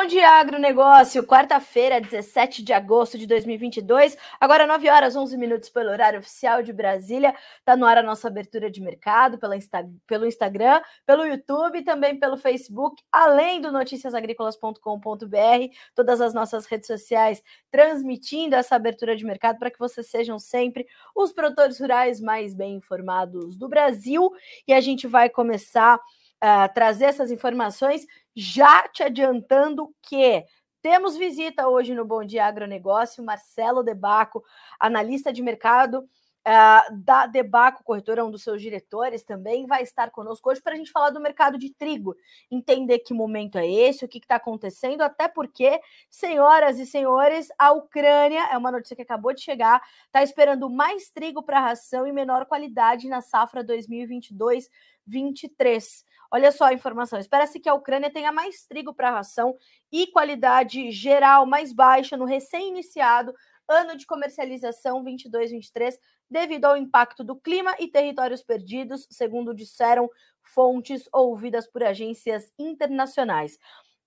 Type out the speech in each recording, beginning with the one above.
Bom dia, agronegócio. Quarta-feira, 17 de agosto de 2022. Agora, 9 horas, 11 minutos pelo horário oficial de Brasília. Está no ar a nossa abertura de mercado pela Insta pelo Instagram, pelo YouTube e também pelo Facebook, além do noticiasagricolas.com.br, todas as nossas redes sociais transmitindo essa abertura de mercado para que vocês sejam sempre os produtores rurais mais bem informados do Brasil. E a gente vai começar uh, trazer essas informações, já te adiantando que temos visita hoje no Bom Dia Agronegócio, Marcelo Debaco, analista de mercado uh, da Debaco Corretora, um dos seus diretores também, vai estar conosco hoje para a gente falar do mercado de trigo, entender que momento é esse, o que está acontecendo, até porque, senhoras e senhores, a Ucrânia, é uma notícia que acabou de chegar, está esperando mais trigo para ração e menor qualidade na safra 2022 23. Olha só a informação. Espera-se que a Ucrânia tenha mais trigo para ração e qualidade geral mais baixa no recém-iniciado ano de comercialização 22-23, devido ao impacto do clima e territórios perdidos, segundo disseram fontes ouvidas por agências internacionais.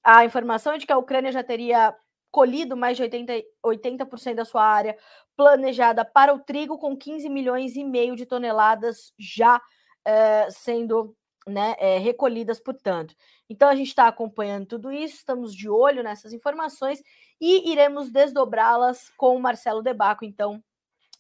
A informação é de que a Ucrânia já teria colhido mais de 80%, 80 da sua área planejada para o trigo, com 15 milhões e meio de toneladas já eh, sendo né, é, recolhidas, portanto. Então, a gente está acompanhando tudo isso, estamos de olho nessas informações e iremos desdobrá-las com o Marcelo Debaco, então,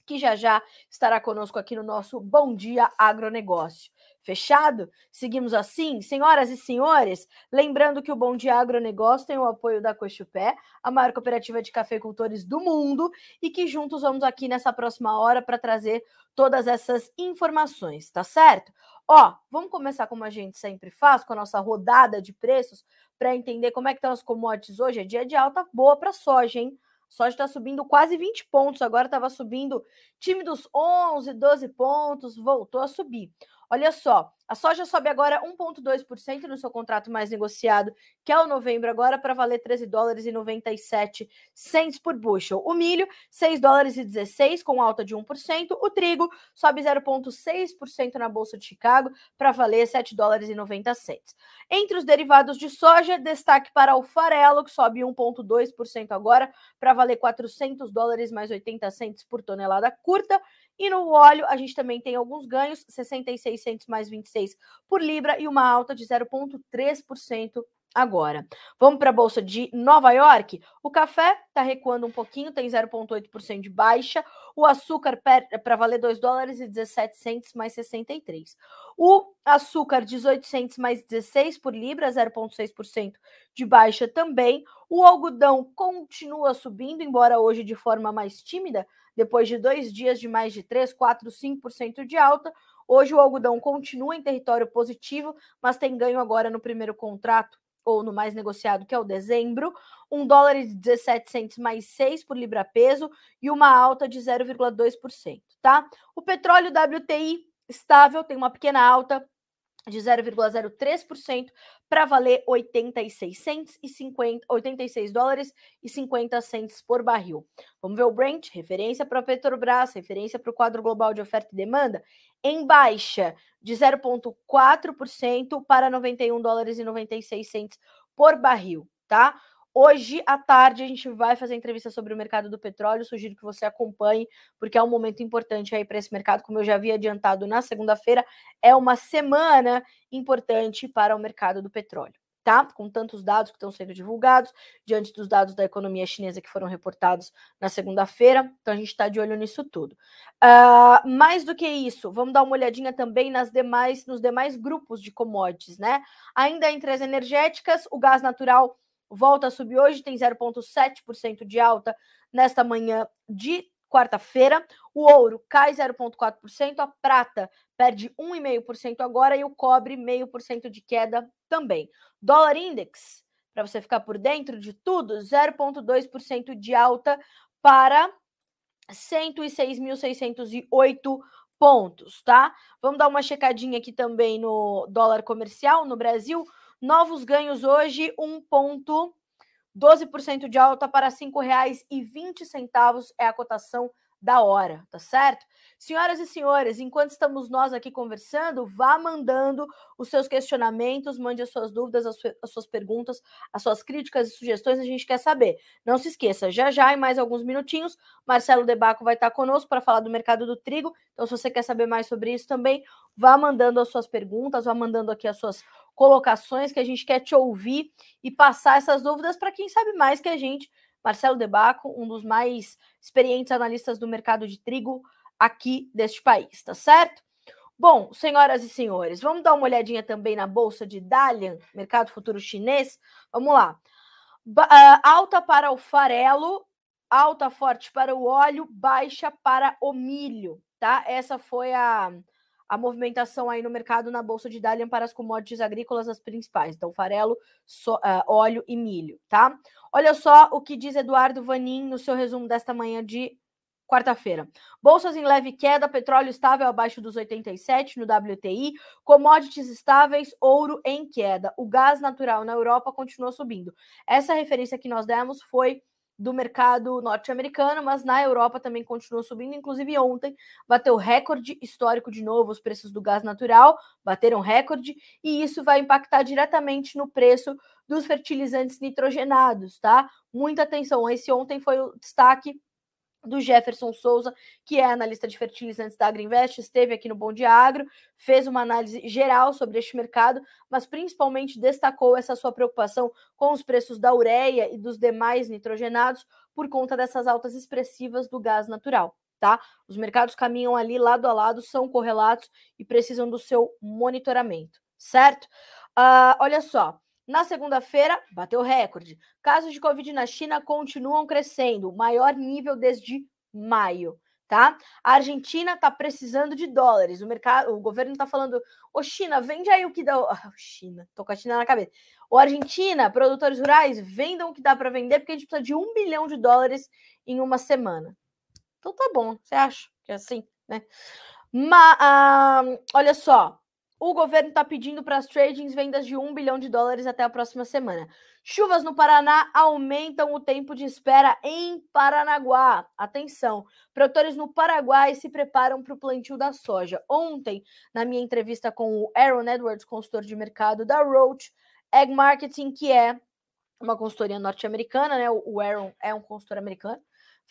que já já estará conosco aqui no nosso Bom Dia Agronegócio. Fechado? Seguimos assim? Senhoras e senhores, lembrando que o Bom Dia Agronegócio tem o apoio da Cochupé, a maior cooperativa de cafeicultores do mundo, e que juntos vamos aqui nessa próxima hora para trazer todas essas informações, tá certo? Ó, vamos começar como a gente sempre faz, com a nossa rodada de preços, para entender como é que estão as commodities hoje. É dia de alta boa para soja, hein? soja está subindo quase 20 pontos, agora estava subindo time dos 11, 12 pontos, voltou a subir. Olha só, a soja sobe agora 1,2% no seu contrato mais negociado, que é o novembro agora, para valer 13 dólares e 97 cents por bushel. O milho, 6 dólares e 16, com alta de 1%. O trigo sobe 0,6% na Bolsa de Chicago, para valer 7 dólares e 90 cents. Entre os derivados de soja, destaque para o farelo, que sobe 1,2% agora, para valer 400 dólares mais 80 cents por tonelada curta. E no óleo, a gente também tem alguns ganhos, 66 centos mais 26 por libra e uma alta de 0,3% agora. Vamos para a bolsa de Nova York. O café está recuando um pouquinho, tem 0,8% de baixa. O açúcar para valer 2 dólares e 17 centos mais 63. O açúcar 18 centos mais 16 por libra, 0,6% de baixa também. O algodão continua subindo, embora hoje de forma mais tímida, depois de dois dias de mais de 3, 4, 5% de alta. Hoje o algodão continua em território positivo, mas tem ganho agora no primeiro contrato, ou no mais negociado, que é o dezembro, um dólar e 17 mais 6 por libra peso e uma alta de 0,2%, tá? O petróleo WTI estável, tem uma pequena alta de 0,03% para valer 86 cents e 50, 86 dólares e 50 cents por barril. Vamos ver o Brent, referência para a Petrobras, referência para o quadro global de oferta e demanda, em baixa de 0,4% para 91 dólares e 96 cents por barril, tá? Hoje à tarde a gente vai fazer entrevista sobre o mercado do petróleo. Sugiro que você acompanhe, porque é um momento importante aí para esse mercado. Como eu já havia adiantado na segunda-feira, é uma semana importante para o mercado do petróleo, tá? Com tantos dados que estão sendo divulgados, diante dos dados da economia chinesa que foram reportados na segunda-feira. Então a gente está de olho nisso tudo. Uh, mais do que isso, vamos dar uma olhadinha também nas demais, nos demais grupos de commodities, né? Ainda entre as energéticas, o gás natural volta a subir hoje, tem 0,7% de alta nesta manhã de quarta-feira. O ouro cai 0,4%, a prata perde 1,5% agora e o cobre 0,5% de queda também. Dólar index, para você ficar por dentro de tudo, 0,2% de alta para 106.608 pontos, tá? Vamos dar uma checadinha aqui também no dólar comercial no Brasil. Novos ganhos hoje, 1,12% de alta para R$ 5,20 é a cotação da hora, tá certo? Senhoras e senhores, enquanto estamos nós aqui conversando, vá mandando os seus questionamentos, mande as suas dúvidas, as, as suas perguntas, as suas críticas e sugestões, a gente quer saber. Não se esqueça, já já, em mais alguns minutinhos, Marcelo Debaco vai estar conosco para falar do mercado do trigo. Então, se você quer saber mais sobre isso também, vá mandando as suas perguntas, vá mandando aqui as suas colocações, que a gente quer te ouvir e passar essas dúvidas para quem sabe mais que a gente. Marcelo Debaco, um dos mais experientes analistas do mercado de trigo aqui deste país, tá certo? Bom, senhoras e senhores, vamos dar uma olhadinha também na bolsa de Dalian, mercado futuro chinês. Vamos lá. Ba uh, alta para o farelo, alta forte para o óleo, baixa para o milho, tá? Essa foi a, a movimentação aí no mercado na bolsa de Dalian para as commodities agrícolas as principais, então farelo, so, uh, óleo e milho, tá? Olha só o que diz Eduardo Vanin no seu resumo desta manhã de quarta-feira. Bolsas em leve queda, petróleo estável abaixo dos 87 no WTI, commodities estáveis, ouro em queda. O gás natural na Europa continua subindo. Essa referência que nós demos foi do mercado norte-americano, mas na Europa também continua subindo. Inclusive, ontem bateu recorde histórico de novo os preços do gás natural, bateram recorde, e isso vai impactar diretamente no preço dos fertilizantes nitrogenados, tá? Muita atenção. Esse ontem foi o destaque do Jefferson Souza, que é analista de fertilizantes da Agriinvest, esteve aqui no Bom Agro, fez uma análise geral sobre este mercado, mas principalmente destacou essa sua preocupação com os preços da ureia e dos demais nitrogenados por conta dessas altas expressivas do gás natural. Tá? Os mercados caminham ali lado a lado, são correlatos e precisam do seu monitoramento, certo? Uh, olha só, na segunda-feira, bateu recorde. Casos de Covid na China continuam crescendo, maior nível desde maio. Tá? A Argentina está precisando de dólares. O mercado, o governo está falando: Ô China, vende aí o que dá. Oh, China, tô com a China na cabeça. Ô Argentina, produtores rurais, vendam o que dá para vender, porque a gente precisa de um bilhão de dólares em uma semana. Então tá bom, você acha que é assim, né? Mas, ah, olha só, o governo está pedindo para as tradings vendas de 1 bilhão de dólares até a próxima semana. Chuvas no Paraná aumentam o tempo de espera em Paranaguá. Atenção, produtores no Paraguai se preparam para o plantio da soja. Ontem, na minha entrevista com o Aaron Edwards, consultor de mercado da Roach Egg Marketing, que é uma consultoria norte-americana, né? O Aaron é um consultor americano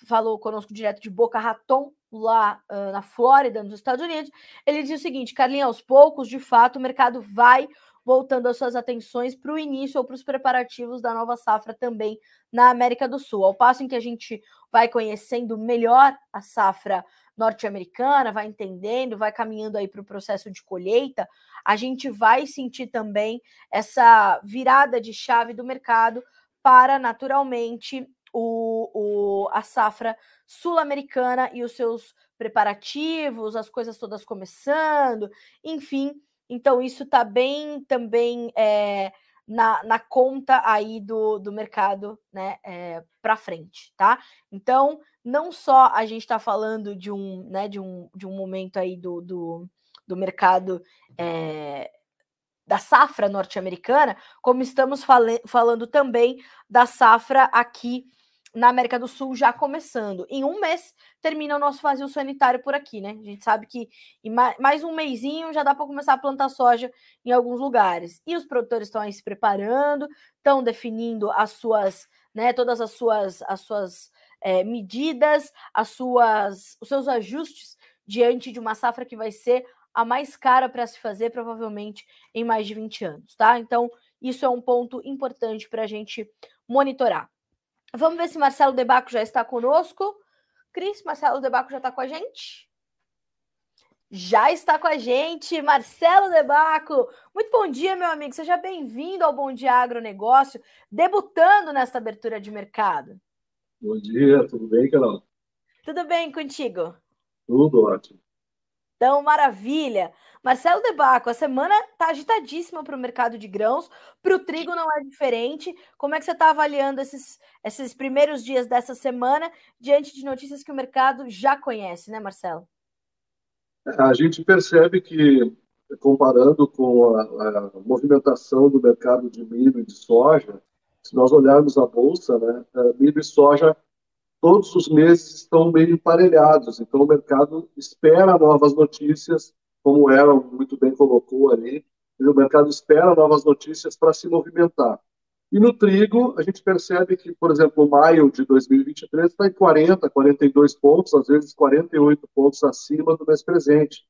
falou conosco direto de Boca Raton, lá uh, na Flórida, nos Estados Unidos. Ele diz o seguinte: Carlinhos, aos poucos, de fato, o mercado vai voltando as suas atenções para o início ou para os preparativos da nova safra também na América do Sul. Ao passo em que a gente vai conhecendo melhor a safra norte-americana, vai entendendo, vai caminhando aí para o processo de colheita, a gente vai sentir também essa virada de chave do mercado para naturalmente o, o, a safra sul-americana e os seus preparativos, as coisas todas começando, enfim. Então, isso está bem também é, na, na conta aí do, do mercado né, é, para frente, tá? Então, não só a gente está falando de um, né, de, um, de um momento aí do, do, do mercado é, da safra norte-americana, como estamos falando também da safra aqui na América do Sul já começando. Em um mês termina o nosso vazio sanitário por aqui, né? A gente sabe que em mais um mêsinho já dá para começar a plantar soja em alguns lugares. E os produtores estão aí se preparando, estão definindo as suas, né, todas as suas, as suas é, medidas, as suas, os seus ajustes diante de uma safra que vai ser a mais cara para se fazer, provavelmente em mais de 20 anos, tá? Então, isso é um ponto importante para a gente monitorar. Vamos ver se Marcelo Debaco já está conosco. Cris, Marcelo Debaco já está com a gente? Já está com a gente, Marcelo Debaco. Muito bom dia, meu amigo. Seja bem-vindo ao Bom Dia Agronegócio, debutando nesta abertura de mercado. Bom dia, tudo bem, Carol? Tudo bem contigo? Tudo ótimo. Então, maravilha. Marcelo Debaco, a semana está agitadíssima para o mercado de grãos, para o trigo não é diferente. Como é que você está avaliando esses, esses primeiros dias dessa semana, diante de notícias que o mercado já conhece, né, Marcelo? É, a gente percebe que, comparando com a, a movimentação do mercado de milho e de soja, se nós olharmos a bolsa, né, é, milho e soja todos os meses estão meio emparelhados, então o mercado espera novas notícias, como Aaron muito bem colocou ali, o mercado espera novas notícias para se movimentar. E no trigo, a gente percebe que, por exemplo, maio de 2023 está em 40, 42 pontos, às vezes 48 pontos acima do mês presente.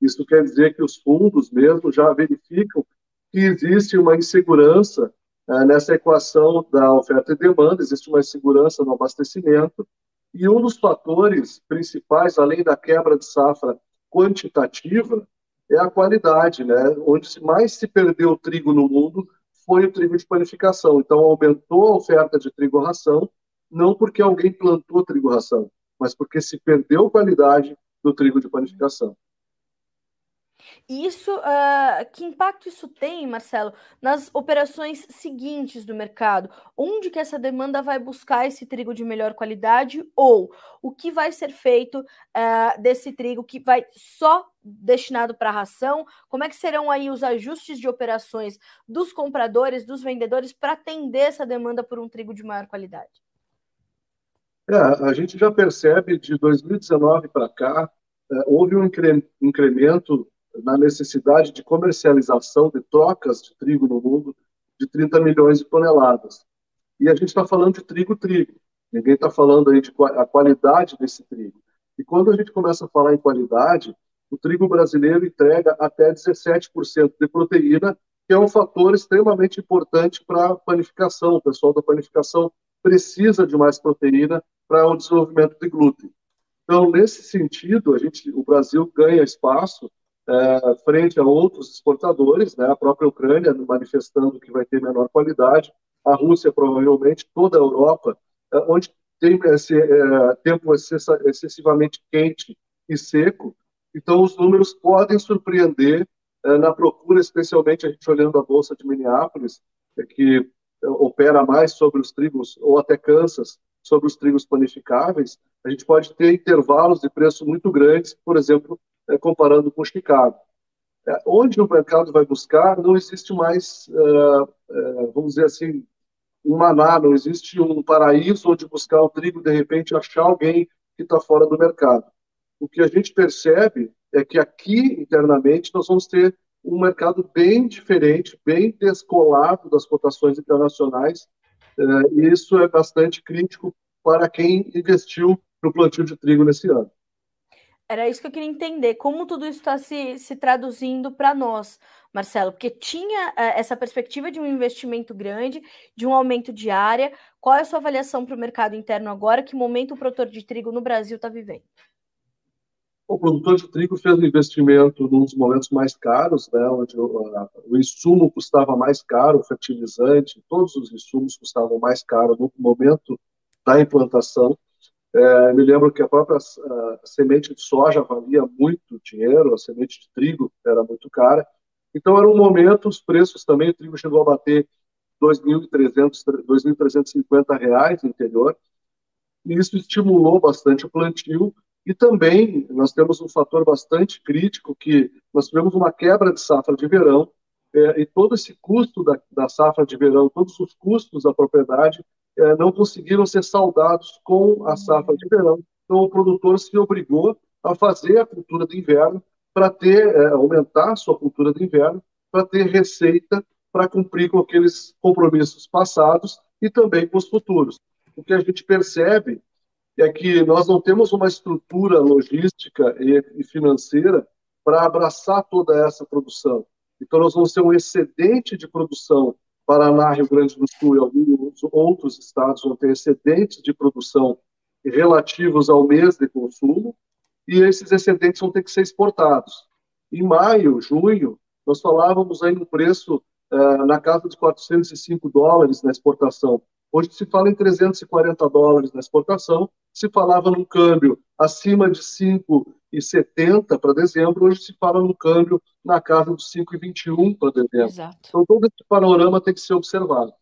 Isso quer dizer que os fundos mesmo já verificam que existe uma insegurança é, nessa equação da oferta e demanda, existe uma insegurança no abastecimento, e um dos fatores principais, além da quebra de safra quantitativa, é a qualidade, né? Onde mais se perdeu trigo no mundo foi o trigo de panificação. Então, aumentou a oferta de trigo-ração, não porque alguém plantou trigo-ração, mas porque se perdeu qualidade do trigo de panificação. Isso, uh, que impacto isso tem, Marcelo, nas operações seguintes do mercado? Onde que essa demanda vai buscar esse trigo de melhor qualidade ou o que vai ser feito uh, desse trigo que vai só destinado para ração? Como é que serão aí os ajustes de operações dos compradores, dos vendedores para atender essa demanda por um trigo de maior qualidade? É, a gente já percebe de 2019 para cá, é, houve um incremento na necessidade de comercialização de trocas de trigo no mundo de 30 milhões de toneladas. E a gente está falando de trigo-trigo. Ninguém está falando aí de a qualidade desse trigo. E quando a gente começa a falar em qualidade, o trigo brasileiro entrega até 17% de proteína, que é um fator extremamente importante para a panificação. O pessoal da panificação precisa de mais proteína para o desenvolvimento de glúten. Então, nesse sentido, a gente, o Brasil ganha espaço é, frente a outros exportadores, né, a própria Ucrânia manifestando que vai ter menor qualidade, a Rússia provavelmente, toda a Europa, é, onde tem esse é, tempo excessivamente quente e seco, então os números podem surpreender é, na procura, especialmente a gente olhando a Bolsa de Minneapolis, é, que é, opera mais sobre os trigos, ou até Kansas, sobre os trigos panificáveis, a gente pode ter intervalos de preço muito grandes, por exemplo, é, comparando com Chicago. É, onde o mercado vai buscar, não existe mais, é, vamos dizer assim, um maná, não existe um paraíso onde buscar o trigo, de repente achar alguém que está fora do mercado. O que a gente percebe é que aqui, internamente, nós vamos ter um mercado bem diferente, bem descolado das cotações internacionais, e isso é bastante crítico para quem investiu no plantio de trigo nesse ano. Era isso que eu queria entender, como tudo isso está se, se traduzindo para nós, Marcelo, porque tinha uh, essa perspectiva de um investimento grande, de um aumento de área. Qual é a sua avaliação para o mercado interno agora? Que momento o produtor de trigo no Brasil está vivendo? O produtor de trigo fez um investimento num dos momentos mais caros, né, onde o, a, o insumo custava mais caro, o fertilizante, todos os insumos custavam mais caro no momento da implantação. É, me lembro que a própria a semente de soja valia muito dinheiro, a semente de trigo era muito cara. Então, era um momento, os preços também, o trigo chegou a bater 2.350 reais no interior, e isso estimulou bastante o plantio. E também nós temos um fator bastante crítico, que nós tivemos uma quebra de safra de verão, é, e todo esse custo da, da safra de verão, todos os custos da propriedade é, não conseguiram ser saldados com a safra de verão. Então, o produtor se obrigou a fazer a cultura de inverno para ter, é, aumentar sua cultura de inverno, para ter receita para cumprir com aqueles compromissos passados e também com os futuros. O que a gente percebe é que nós não temos uma estrutura logística e financeira para abraçar toda essa produção. Então, nós vamos ter um excedente de produção Paraná, Rio Grande do Sul e alguns outros estados vão ter excedentes de produção relativos ao mês de consumo, e esses excedentes vão ter que ser exportados. Em maio, junho, nós falávamos aí no preço uh, na casa de 405 dólares na exportação. Hoje se fala em 340 dólares na exportação, se falava num câmbio acima de 5,70 para dezembro, hoje se fala num câmbio na casa dos 5,21 para dezembro. Exato. Então todo esse panorama tem que ser observado.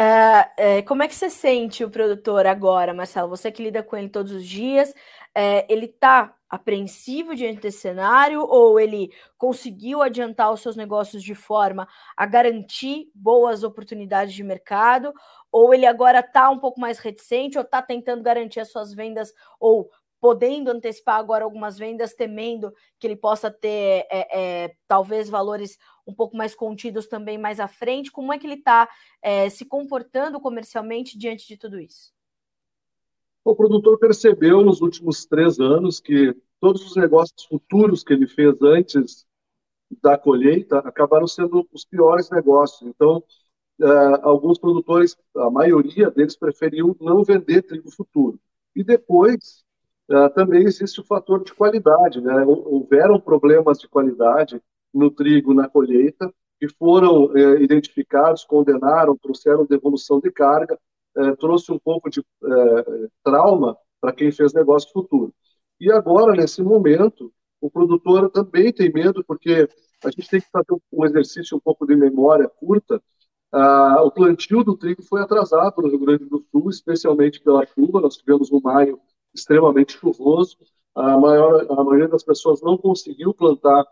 Uh, como é que você sente o produtor agora, Marcelo? Você que lida com ele todos os dias, uh, ele está apreensivo diante desse cenário ou ele conseguiu adiantar os seus negócios de forma a garantir boas oportunidades de mercado ou ele agora está um pouco mais reticente ou está tentando garantir as suas vendas ou podendo antecipar agora algumas vendas, temendo que ele possa ter é, é, talvez valores um pouco mais contidos também mais à frente? Como é que ele está é, se comportando comercialmente diante de tudo isso? O produtor percebeu nos últimos três anos que todos os negócios futuros que ele fez antes da colheita acabaram sendo os piores negócios. Então, uh, alguns produtores, a maioria deles, preferiu não vender trigo futuro. E depois, uh, também existe o fator de qualidade. Né? Houveram problemas de qualidade no trigo na colheita que foram uh, identificados, condenaram, trouxeram devolução de carga, trouxe um pouco de trauma para quem fez negócio futuro. E agora, nesse momento, o produtor também tem medo, porque a gente tem que fazer um exercício um pouco de memória curta, ah, o plantio do trigo foi atrasado no Rio Grande do Sul, especialmente pela chuva. Nós tivemos um maio extremamente chuvoso. A, maior, a maioria das pessoas não conseguiu plantar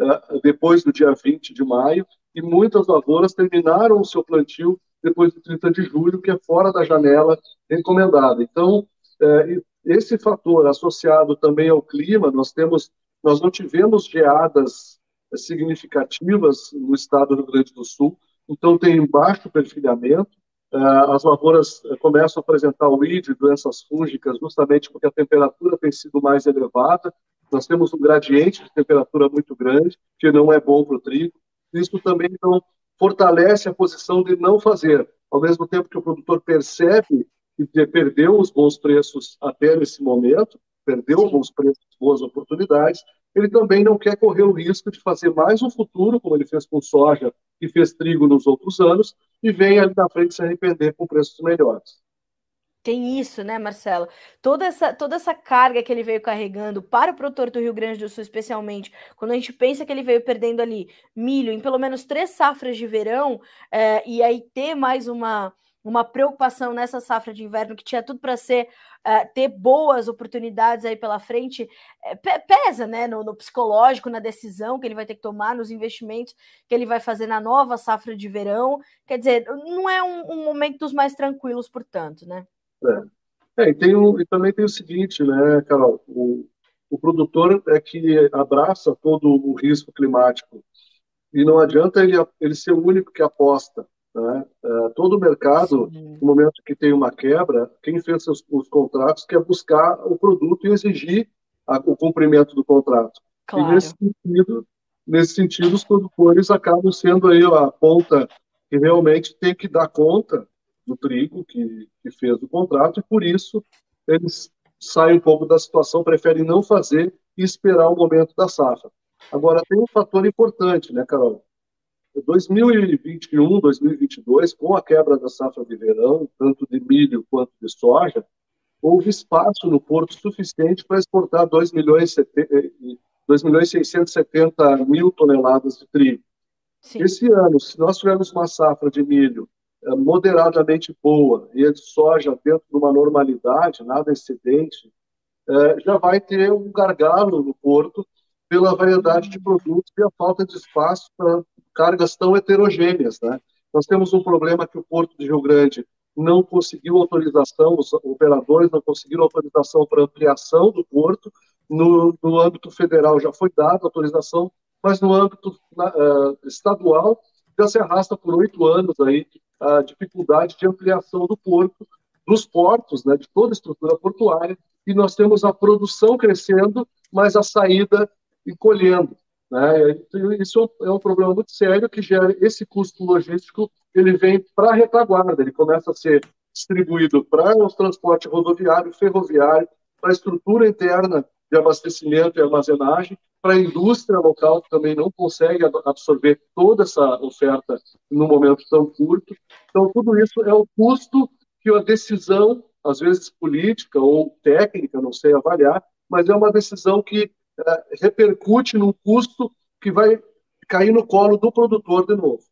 ah, depois do dia 20 de maio, e muitas lavouras terminaram o seu plantio depois do 30 de julho, que é fora da janela encomendada. Então, eh, esse fator associado também ao clima, nós temos, nós não tivemos geadas significativas no estado do Rio Grande do Sul, então tem baixo perfilhamento. Uh, as lavouras começam a apresentar o ID, doenças fúngicas, justamente porque a temperatura tem sido mais elevada. Nós temos um gradiente de temperatura muito grande, que não é bom para o trigo. Isso também então, fortalece a posição de não fazer. Ao mesmo tempo que o produtor percebe que perdeu os bons preços até nesse momento, perdeu Sim. bons preços, boas oportunidades, ele também não quer correr o risco de fazer mais um futuro, como ele fez com soja e fez trigo nos outros anos, e vem ali na frente se arrepender com preços melhores. Tem isso, né, Marcelo? Toda essa, toda essa carga que ele veio carregando para o produtor do Rio Grande do Sul, especialmente, quando a gente pensa que ele veio perdendo ali milho em pelo menos três safras de verão, é, e aí ter mais uma, uma preocupação nessa safra de inverno que tinha tudo para ser uh, ter boas oportunidades aí pela frente é, pesa né no, no, psicológico na decisão que ele vai ter que tomar nos investimentos que ele vai fazer na nova safra de verão quer dizer não é um, um momento dos mais tranquilos portanto né é, é e, tem um, e também tem o seguinte né Carol o, o produtor é que abraça todo o risco climático e não adianta ele, ele ser o único que aposta né? Uh, todo o mercado, Sim. no momento que tem uma quebra, quem fez os, os contratos quer buscar o produto e exigir a, o cumprimento do contrato. Claro. E nesse sentido, nesse sentido, os produtores acabam sendo aí a ponta que realmente tem que dar conta do trigo que, que fez o contrato e por isso eles saem um pouco da situação, preferem não fazer e esperar o momento da safra. Agora, tem um fator importante, né, Carol? 2021, 2022, com a quebra da safra de verão, tanto de milho quanto de soja, houve espaço no porto suficiente para exportar 2 milhões, 2 milhões 670 mil toneladas de trigo. Sim. Esse ano, se nós tivermos uma safra de milho eh, moderadamente boa e a de soja dentro de uma normalidade, nada excedente, eh, já vai ter um gargalo no porto pela variedade de produtos e a falta de espaço para cargas tão heterogêneas. Né? Nós temos um problema que o Porto de Rio Grande não conseguiu autorização, os operadores não conseguiram autorização para ampliação do porto. No, no âmbito federal já foi dada autorização, mas no âmbito uh, estadual já se arrasta por oito anos aí a dificuldade de ampliação do porto, dos portos, né, de toda a estrutura portuária, e nós temos a produção crescendo, mas a saída encolhendo. Né? Isso é um problema muito sério que gera esse custo logístico, ele vem para a retaguarda, ele começa a ser distribuído para o transporte rodoviário, ferroviário, para a estrutura interna de abastecimento e armazenagem, para a indústria local, que também não consegue absorver toda essa oferta num momento tão curto. Então, tudo isso é o custo que a decisão, às vezes política ou técnica, não sei avaliar, mas é uma decisão que repercute num custo que vai cair no colo do produtor de novo.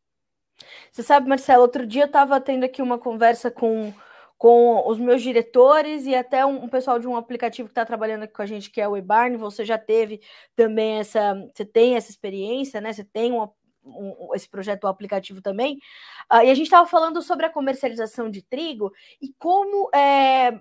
Você sabe, Marcelo, outro dia eu estava tendo aqui uma conversa com, com os meus diretores e até um, um pessoal de um aplicativo que está trabalhando aqui com a gente, que é o eBarn. Você já teve também essa, você tem essa experiência, né? Você tem um, esse projeto aplicativo também. Uh, e a gente estava falando sobre a comercialização de trigo e como é,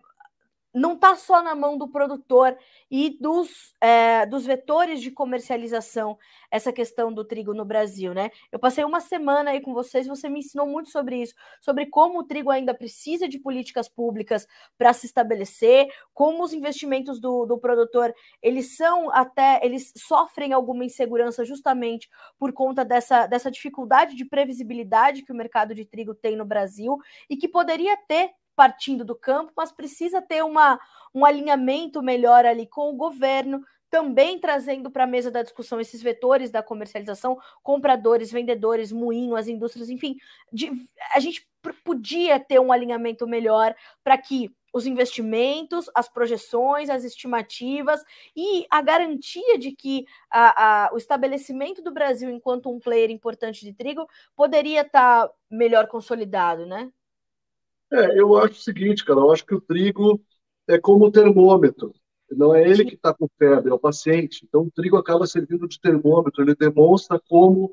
não está só na mão do produtor e dos, é, dos vetores de comercialização essa questão do trigo no Brasil, né? Eu passei uma semana aí com vocês, você me ensinou muito sobre isso, sobre como o trigo ainda precisa de políticas públicas para se estabelecer, como os investimentos do, do produtor eles são até eles sofrem alguma insegurança justamente por conta dessa, dessa dificuldade de previsibilidade que o mercado de trigo tem no Brasil e que poderia ter partindo do campo, mas precisa ter uma, um alinhamento melhor ali com o governo, também trazendo para a mesa da discussão esses vetores da comercialização, compradores, vendedores, moinho, as indústrias, enfim, de, a gente podia ter um alinhamento melhor para que os investimentos, as projeções, as estimativas e a garantia de que a, a, o estabelecimento do Brasil enquanto um player importante de trigo poderia estar tá melhor consolidado, né? É, eu acho o seguinte, cara, eu acho que o trigo é como o termômetro. Não é ele que está com febre, é o paciente. Então, o trigo acaba servindo de termômetro. Ele demonstra como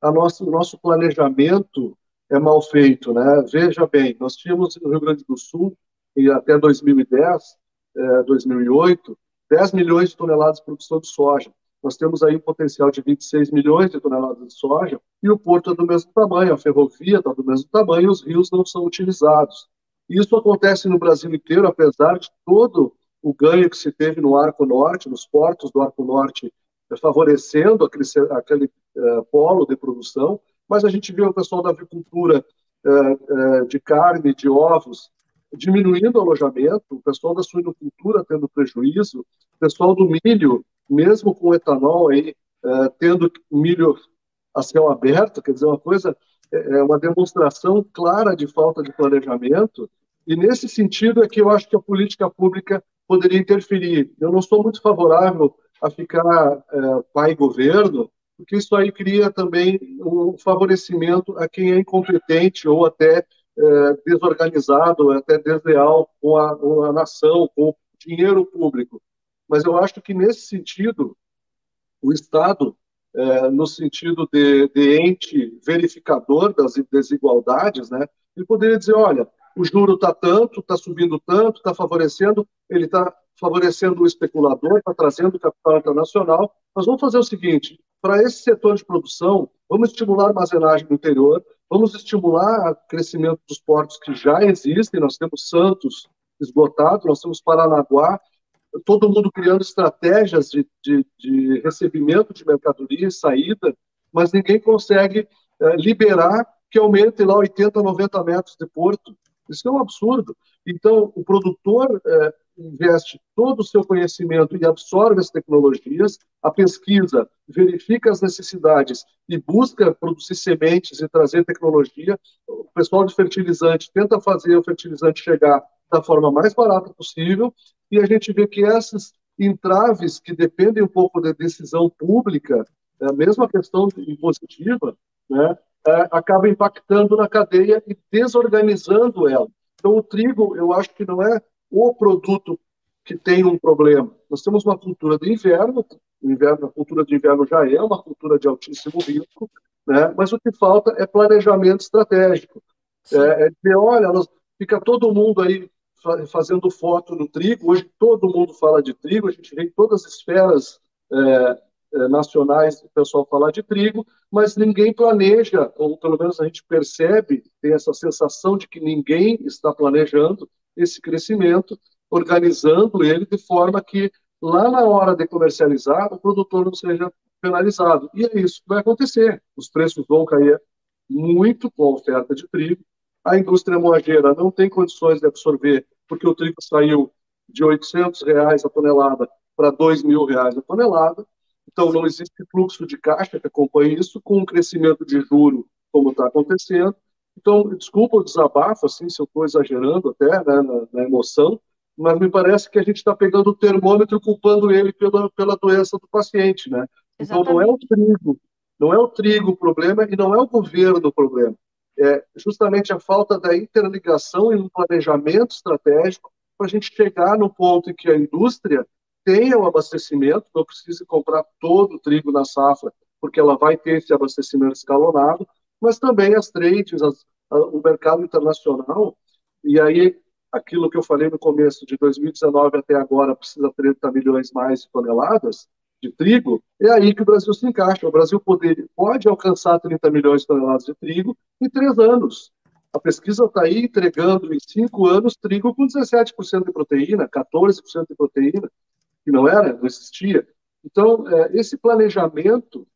a nossa, o nosso planejamento é mal feito, né? Veja bem, nós tínhamos no Rio Grande do Sul, e até 2010, é, 2008, 10 milhões de toneladas de produção de soja. Nós temos aí um potencial de 26 milhões de toneladas de soja e o porto é do mesmo tamanho, a ferrovia está do mesmo tamanho os rios não são utilizados. Isso acontece no Brasil inteiro, apesar de todo o ganho que se teve no Arco Norte, nos portos do Arco Norte, eh, favorecendo aquele, aquele uh, polo de produção, mas a gente viu o pessoal da agricultura uh, uh, de carne, de ovos, diminuindo o alojamento, o pessoal da suinocultura tendo prejuízo, o pessoal do milho mesmo com etanol aí, é, tendo milho a céu aberto, quer dizer, uma coisa, é, é uma demonstração clara de falta de planejamento, e nesse sentido é que eu acho que a política pública poderia interferir. Eu não sou muito favorável a ficar é, pai governo, porque isso aí cria também um favorecimento a quem é incompetente ou até é, desorganizado, até desleal com a, com a nação, com o dinheiro público. Mas eu acho que, nesse sentido, o Estado, é, no sentido de, de, ente verificador das desigualdades, né, ele poderia dizer: olha, o juro está tanto, está subindo tanto, está favorecendo, ele está favorecendo o especulador, está trazendo capital internacional. Nós vamos fazer o seguinte: para esse setor de produção, vamos estimular a armazenagem no interior, vamos estimular o crescimento dos portos que já existem. Nós temos Santos esgotado, nós temos Paranaguá, todo mundo criando estratégias de, de, de recebimento de mercadoria e saída, mas ninguém consegue é, liberar que aumente lá 80, 90 metros de porto. Isso é um absurdo. Então, o produtor é, investe todo o seu conhecimento e absorve as tecnologias, a pesquisa verifica as necessidades e busca produzir sementes e trazer tecnologia. O pessoal de fertilizante tenta fazer o fertilizante chegar da forma mais barata possível e a gente vê que essas entraves que dependem um pouco da decisão pública, é, mesmo a questão impositiva, né, é, acaba impactando na cadeia e desorganizando ela. Então, o trigo, eu acho que não é o produto que tem um problema. Nós temos uma cultura de inverno, inverno a cultura de inverno já é uma cultura de altíssimo risco, né, mas o que falta é planejamento estratégico. É, é dizer, olha, nós, fica todo mundo aí fazendo foto no trigo. Hoje todo mundo fala de trigo, a gente vê em todas as esferas é, é, nacionais o pessoal falar de trigo, mas ninguém planeja, ou pelo menos a gente percebe, tem essa sensação de que ninguém está planejando esse crescimento, organizando ele de forma que lá na hora de comercializar o produtor não seja penalizado. E é isso que vai acontecer. Os preços vão cair muito com a oferta de trigo, a indústria moageira não tem condições de absorver, porque o trigo saiu de 800 reais a tonelada para 2 mil reais a tonelada. Então, não existe fluxo de caixa que acompanhe isso, com um crescimento de juro como está acontecendo. Então, desculpa o desabafo, assim, se eu estou exagerando até né, na, na, emoção, mas me parece que a gente está pegando o termômetro e culpando ele pela, pela doença do paciente, né? Então, não é o trigo, não é o trigo o problema e não é o governo o problema é justamente a falta da interligação e um planejamento estratégico para a gente chegar no ponto em que a indústria tenha o um abastecimento, não precise comprar todo o trigo na safra, porque ela vai ter esse abastecimento escalonado, mas também as trades, as, a, o mercado internacional, e aí aquilo que eu falei no começo, de 2019 até agora, precisa 30 milhões mais de toneladas de trigo, é aí que o Brasil se encaixa. O Brasil poder, pode alcançar 30 milhões de toneladas de trigo em três anos. A pesquisa está aí entregando em cinco anos trigo com 17% de proteína, 14% de proteína, que não era, não existia. Então, é, esse planejamento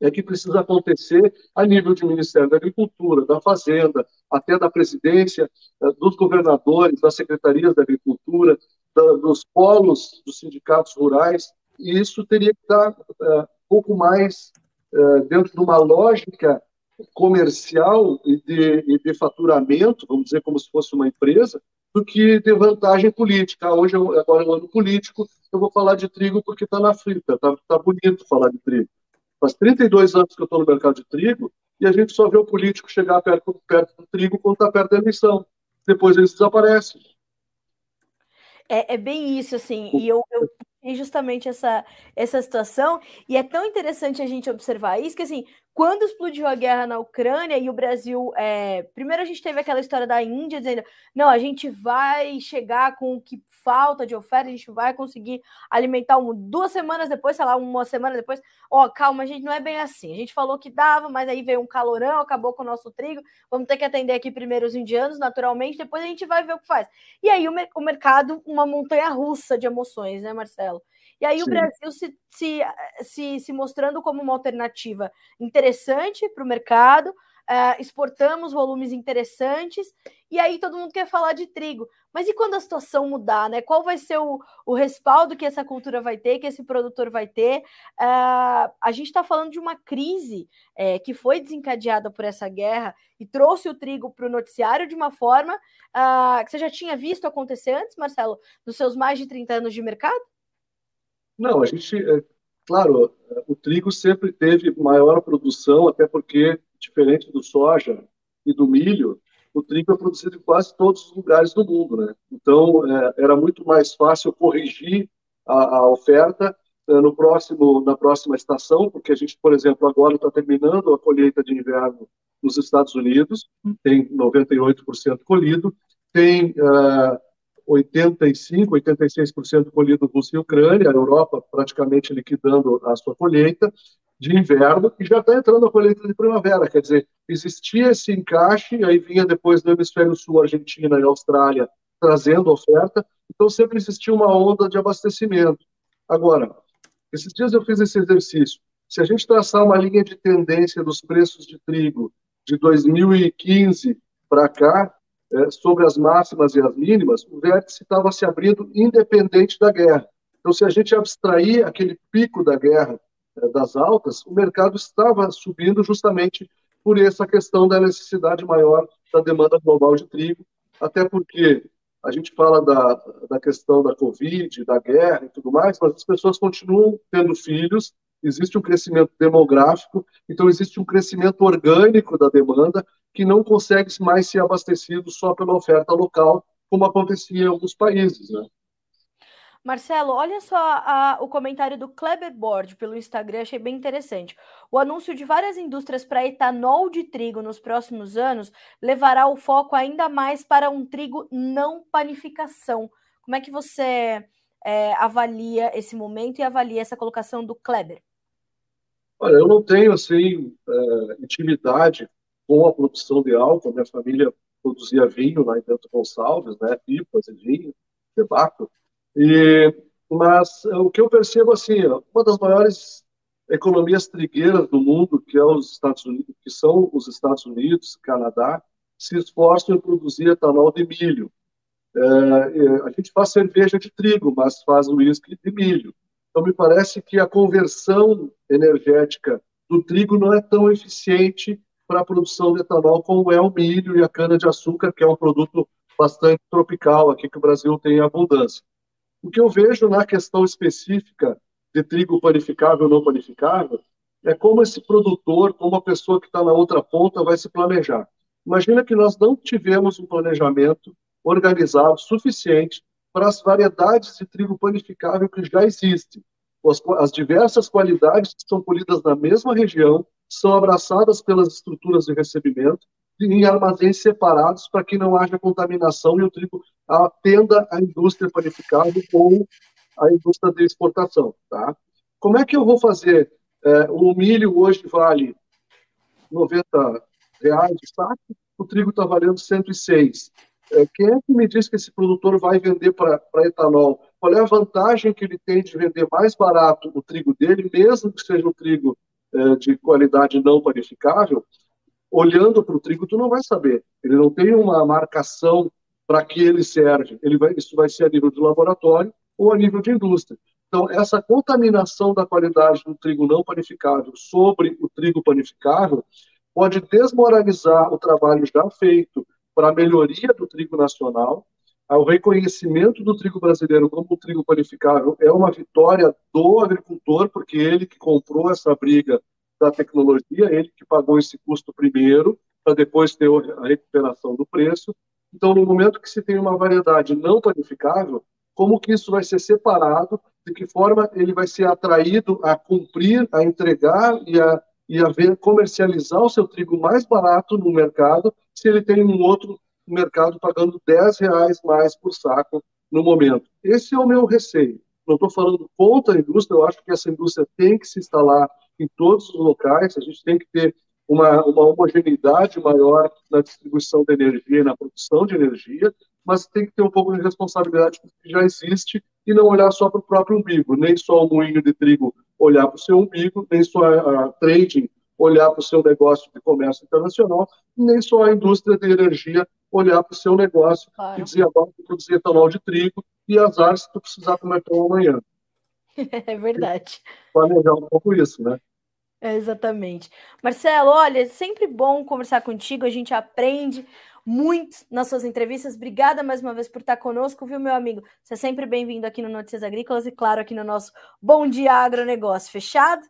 é que precisa acontecer a nível de Ministério da Agricultura, da Fazenda, até da presidência, é, dos governadores, das secretarias da Agricultura, dos polos dos sindicatos rurais, e isso teria que estar é, um pouco mais é, dentro de uma lógica comercial e de, e de, faturamento, vamos dizer como se fosse uma empresa, do que de vantagem política. Hoje, agora é um ano político, eu vou falar de trigo porque está na frita, está tá bonito falar de trigo. Faz 32 anos que eu estou no mercado de trigo e a gente só vê o político chegar perto, perto do trigo quando está perto da eleição. Depois eles desaparecem. É, é bem isso, assim, e eu, eu justamente essa, essa situação, e é tão interessante a gente observar isso, que assim, quando explodiu a guerra na Ucrânia e o Brasil. É, primeiro a gente teve aquela história da Índia dizendo: não, a gente vai chegar com o que falta de oferta, a gente vai conseguir alimentar um, duas semanas depois, sei lá, uma semana depois. Ó, oh, calma, a gente não é bem assim. A gente falou que dava, mas aí veio um calorão, acabou com o nosso trigo. Vamos ter que atender aqui primeiro os indianos, naturalmente, depois a gente vai ver o que faz. E aí o, o mercado, uma montanha russa de emoções, né, Marcelo? E aí Sim. o Brasil se, se, se, se mostrando como uma alternativa interessante para o mercado, uh, exportamos volumes interessantes, e aí todo mundo quer falar de trigo. Mas e quando a situação mudar, né? Qual vai ser o, o respaldo que essa cultura vai ter, que esse produtor vai ter? Uh, a gente está falando de uma crise é, que foi desencadeada por essa guerra e trouxe o trigo para o noticiário de uma forma uh, que você já tinha visto acontecer antes, Marcelo, nos seus mais de 30 anos de mercado? Não, a gente, é, claro, o trigo sempre teve maior produção, até porque, diferente do soja e do milho, o trigo é produzido em quase todos os lugares do mundo, né? Então, é, era muito mais fácil corrigir a, a oferta é, no próximo, na próxima estação, porque a gente, por exemplo, agora está terminando a colheita de inverno nos Estados Unidos, tem 98% colhido, tem uh, 85%, 86% colhido Rússia e Ucrânia, a Europa praticamente liquidando a sua colheita de inverno e já está entrando a colheita de primavera. Quer dizer, existia esse encaixe, aí vinha depois do hemisfério sul, Argentina e Austrália trazendo oferta, então sempre existia uma onda de abastecimento. Agora, esses dias eu fiz esse exercício. Se a gente traçar uma linha de tendência dos preços de trigo de 2015 para cá, é, sobre as máximas e as mínimas, o vértice estava se abrindo independente da guerra. Então, se a gente abstrair aquele pico da guerra é, das altas, o mercado estava subindo justamente por essa questão da necessidade maior da demanda global de trigo, até porque a gente fala da, da questão da Covid, da guerra e tudo mais, mas as pessoas continuam tendo filhos, existe um crescimento demográfico, então existe um crescimento orgânico da demanda que não consegue mais ser abastecido só pela oferta local, como acontecia em alguns países, né? Marcelo, olha só a, o comentário do Kleber Board pelo Instagram, achei bem interessante. O anúncio de várias indústrias para etanol de trigo nos próximos anos levará o foco ainda mais para um trigo não panificação. Como é que você é, avalia esse momento e avalia essa colocação do Kleber? Olha, eu não tenho assim é, intimidade com a produção de álcool. Minha família produzia vinho lá em Bento Gonçalves, né, pipas e vinho, debaco. E, mas o que eu percebo assim, uma das maiores economias trigueiras do mundo, que é os Estados Unidos, que são os Estados Unidos, Canadá, se esforçam em produzir etanol de milho. É, a gente faz cerveja de trigo, mas faz uísque de milho. Então me parece que a conversão energética do trigo não é tão eficiente para a produção de etanol como é o milho e a cana-de-açúcar, que é um produto bastante tropical aqui que o Brasil tem abundância. O que eu vejo na questão específica de trigo panificável ou não panificável é como esse produtor, como a pessoa que está na outra ponta vai se planejar. Imagina que nós não tivemos um planejamento organizado suficiente para as variedades de trigo panificável que já existem. As, as diversas qualidades que são colhidas na mesma região são abraçadas pelas estruturas de recebimento em armazéns separados para que não haja contaminação e o trigo atenda à indústria panificável ou à indústria de exportação. Tá? Como é que eu vou fazer? É, o milho hoje vale 90 reais o saco, o trigo está valendo 106. É, quem é que me diz que esse produtor vai vender para etanol? Qual é a vantagem que ele tem de vender mais barato o trigo dele, mesmo que seja um trigo é, de qualidade não panificável? Olhando para o trigo, tu não vai saber. Ele não tem uma marcação para que ele serve. Ele vai, isso vai ser a nível de laboratório ou a nível de indústria. Então, essa contaminação da qualidade do trigo não panificável sobre o trigo panificável pode desmoralizar o trabalho já feito para a melhoria do trigo nacional. O reconhecimento do trigo brasileiro como trigo panificável é uma vitória do agricultor, porque ele que comprou essa briga da tecnologia, ele que pagou esse custo primeiro, para depois ter a recuperação do preço. Então, no momento que se tem uma variedade não panificável, como que isso vai ser separado, de que forma ele vai ser atraído a cumprir, a entregar e a, e a ver, comercializar o seu trigo mais barato no mercado, se ele tem um outro mercado pagando 10 reais mais por saco no momento. Esse é o meu receio. Não estou falando contra a indústria, eu acho que essa indústria tem que se instalar em todos os locais, a gente tem que ter uma, uma homogeneidade maior na distribuição de energia e na produção de energia, mas tem que ter um pouco de responsabilidade com o que já existe e não olhar só para o próprio umbigo, nem só o moinho de trigo olhar para o seu umbigo, nem só a, trading olhar para o seu negócio de comércio internacional, nem só a indústria de energia olhar para o seu negócio claro. e dizer agora que produzir etanol de trigo e azar se tu precisar comer pão amanhã. É verdade. Planejar um pouco isso, né? É, exatamente. Marcelo, olha, é sempre bom conversar contigo, a gente aprende muito nas suas entrevistas. Obrigada mais uma vez por estar conosco, viu, meu amigo? Você é sempre bem-vindo aqui no Notícias Agrícolas e, claro, aqui no nosso Bom Dia Agronegócio. Fechado?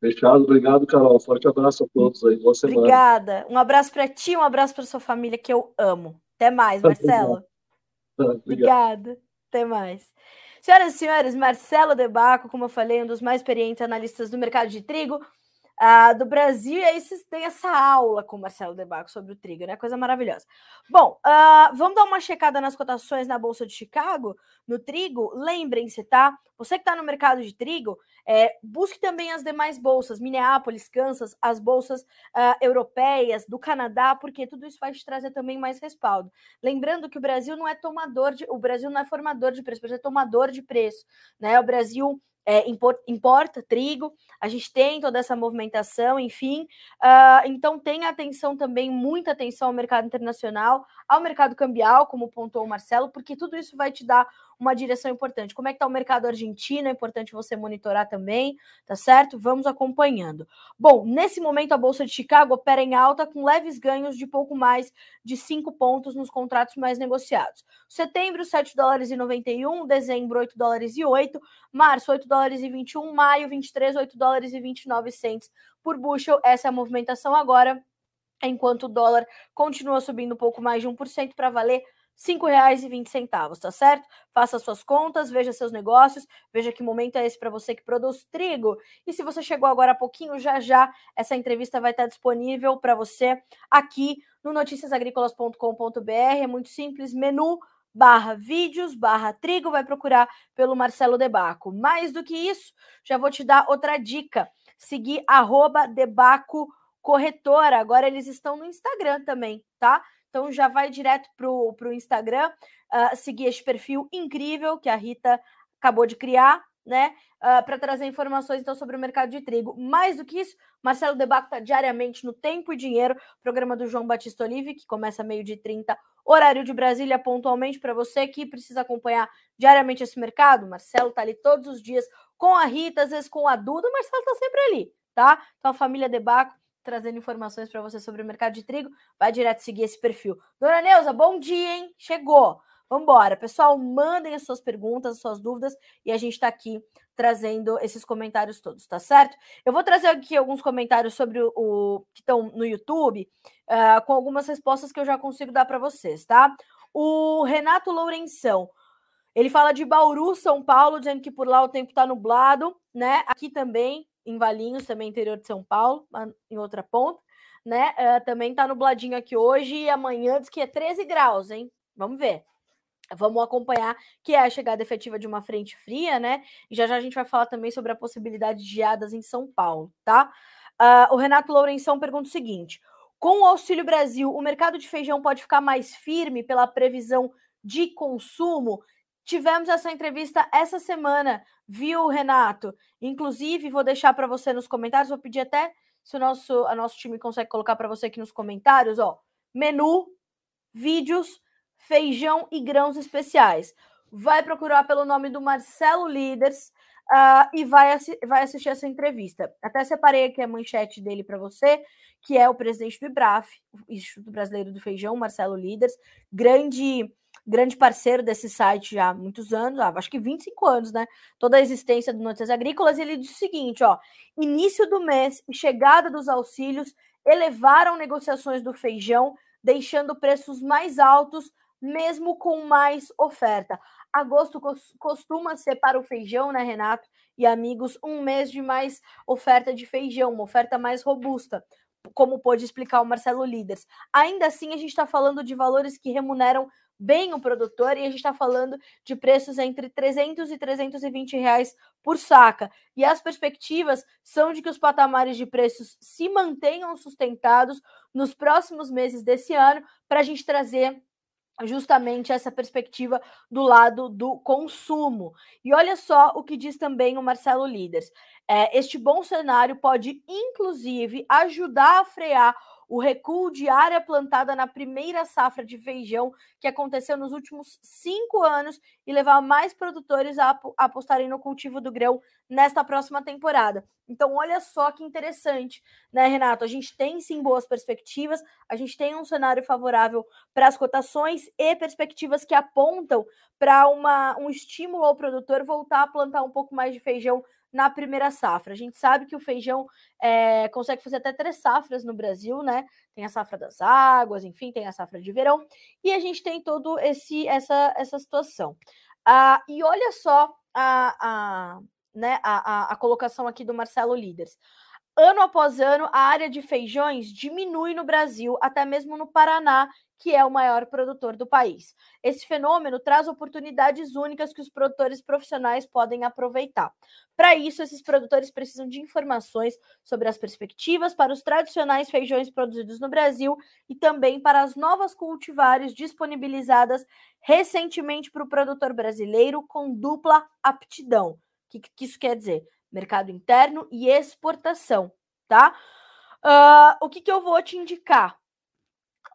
Fechado. Obrigado, Carol. Forte abraço a todos aí. Boa semana. Obrigada. Um abraço para ti, um abraço para sua família, que eu amo. Até mais, Marcelo. Obrigada. Até mais. Senhoras e senhores, Marcelo Debaco, como eu falei, um dos mais experientes analistas do mercado de trigo uh, do Brasil, e aí vocês têm essa aula com o Marcelo Debaco sobre o trigo, né? Coisa maravilhosa. Bom, uh, vamos dar uma checada nas cotações na Bolsa de Chicago, no trigo. Lembrem-se, tá? Você que está no mercado de trigo, é, busque também as demais bolsas, Minneapolis, Kansas, as bolsas uh, europeias, do Canadá, porque tudo isso vai te trazer também mais respaldo. Lembrando que o Brasil não é tomador de, o Brasil não é formador de preço, o Brasil é tomador de preço, né? O Brasil é, importa trigo, a gente tem toda essa movimentação, enfim. Uh, então, tenha atenção também, muita atenção ao mercado internacional, ao mercado cambial, como pontuou o Marcelo, porque tudo isso vai te dar uma direção importante. Como é que está o mercado argentino? É importante você monitorar também, tá certo? Vamos acompanhando. Bom, nesse momento a Bolsa de Chicago opera em alta com leves ganhos de pouco mais de 5 pontos nos contratos mais negociados. Setembro, 7 dólares e 91, dezembro, 8 dólares e 8, março, 8 dólares e 21, maio, 23, 8 dólares e 29 cents por bushel. Essa é a movimentação agora, enquanto o dólar continua subindo um pouco mais de 1% para valer R$ 5,20, tá certo? Faça suas contas, veja seus negócios, veja que momento é esse para você que produz trigo. E se você chegou agora há pouquinho, já já essa entrevista vai estar disponível para você aqui no noticiasagricolas.com.br. É muito simples, menu barra vídeos, barra trigo, vai procurar pelo Marcelo Debaco. Mais do que isso, já vou te dar outra dica. Seguir arroba Debaco Corretora. Agora eles estão no Instagram também, tá? Então já vai direto para o Instagram, uh, seguir esse perfil incrível que a Rita acabou de criar, né? Uh, ah, para trazer informações então sobre o mercado de trigo. Mais do que isso, Marcelo Debaco está diariamente no Tempo e Dinheiro, programa do João Batista Olive, que começa meio de 30, horário de Brasília, pontualmente, para você que precisa acompanhar diariamente esse mercado. Marcelo está ali todos os dias com a Rita, às vezes com a Duda, o Marcelo está sempre ali, tá? Então a família Debaco trazendo informações para você sobre o mercado de trigo, vai direto seguir esse perfil. Dona Neuza, bom dia, hein? Chegou. Vamos embora. Pessoal, mandem as suas perguntas, as suas dúvidas e a gente está aqui trazendo esses comentários todos, tá certo? Eu vou trazer aqui alguns comentários sobre o, o que estão no YouTube, uh, com algumas respostas que eu já consigo dar para vocês, tá? O Renato Lourenção, ele fala de Bauru, São Paulo, dizendo que por lá o tempo está nublado, né? Aqui também, em Valinhos, também interior de São Paulo, em outra ponta, né? Uh, também tá nubladinho aqui hoje e amanhã diz que é 13 graus, hein? Vamos ver. Vamos acompanhar que é a chegada efetiva de uma frente fria, né? E já já a gente vai falar também sobre a possibilidade de geadas em São Paulo, tá? Uh, o Renato Lourenção pergunta o seguinte: com o Auxílio Brasil, o mercado de feijão pode ficar mais firme pela previsão de consumo? Tivemos essa entrevista essa semana, viu, Renato? Inclusive, vou deixar para você nos comentários, vou pedir até se o nosso, a nosso time consegue colocar para você aqui nos comentários, ó. Menu, vídeos feijão e grãos especiais. Vai procurar pelo nome do Marcelo Líderes uh, e vai, assi vai assistir essa entrevista. Até separei aqui a manchete dele para você, que é o presidente do IBRAF, Instituto Brasileiro do Feijão, Marcelo Líderes, grande grande parceiro desse site já há muitos anos, ah, acho que 25 anos, né? Toda a existência do Notícias Agrícolas, ele diz o seguinte, ó, início do mês e chegada dos auxílios elevaram negociações do feijão, deixando preços mais altos mesmo com mais oferta. Agosto costuma ser para o feijão, né, Renato e amigos, um mês de mais oferta de feijão, uma oferta mais robusta, como pôde explicar o Marcelo Líderes. Ainda assim, a gente está falando de valores que remuneram bem o produtor e a gente está falando de preços entre 300 e 320 reais por saca. E as perspectivas são de que os patamares de preços se mantenham sustentados nos próximos meses desse ano, para a gente trazer justamente essa perspectiva do lado do consumo. E olha só o que diz também o Marcelo Líderes. É, este bom cenário pode, inclusive, ajudar a frear o recuo de área plantada na primeira safra de feijão que aconteceu nos últimos cinco anos e levar mais produtores a apostarem no cultivo do grão nesta próxima temporada. Então, olha só que interessante, né, Renato? A gente tem sim boas perspectivas, a gente tem um cenário favorável para as cotações e perspectivas que apontam para um estímulo ao produtor voltar a plantar um pouco mais de feijão na primeira safra. A gente sabe que o feijão é, consegue fazer até três safras no Brasil, né? Tem a safra das águas, enfim, tem a safra de verão, e a gente tem todo esse essa, essa situação. Ah, e olha só a, a, né, a, a, colocação aqui do Marcelo Líderes. Ano após ano, a área de feijões diminui no Brasil, até mesmo no Paraná, que é o maior produtor do país. Esse fenômeno traz oportunidades únicas que os produtores profissionais podem aproveitar. Para isso, esses produtores precisam de informações sobre as perspectivas para os tradicionais feijões produzidos no Brasil e também para as novas cultivares disponibilizadas recentemente para o produtor brasileiro com dupla aptidão. O que, que isso quer dizer? Mercado interno e exportação, tá? Uh, o que, que eu vou te indicar?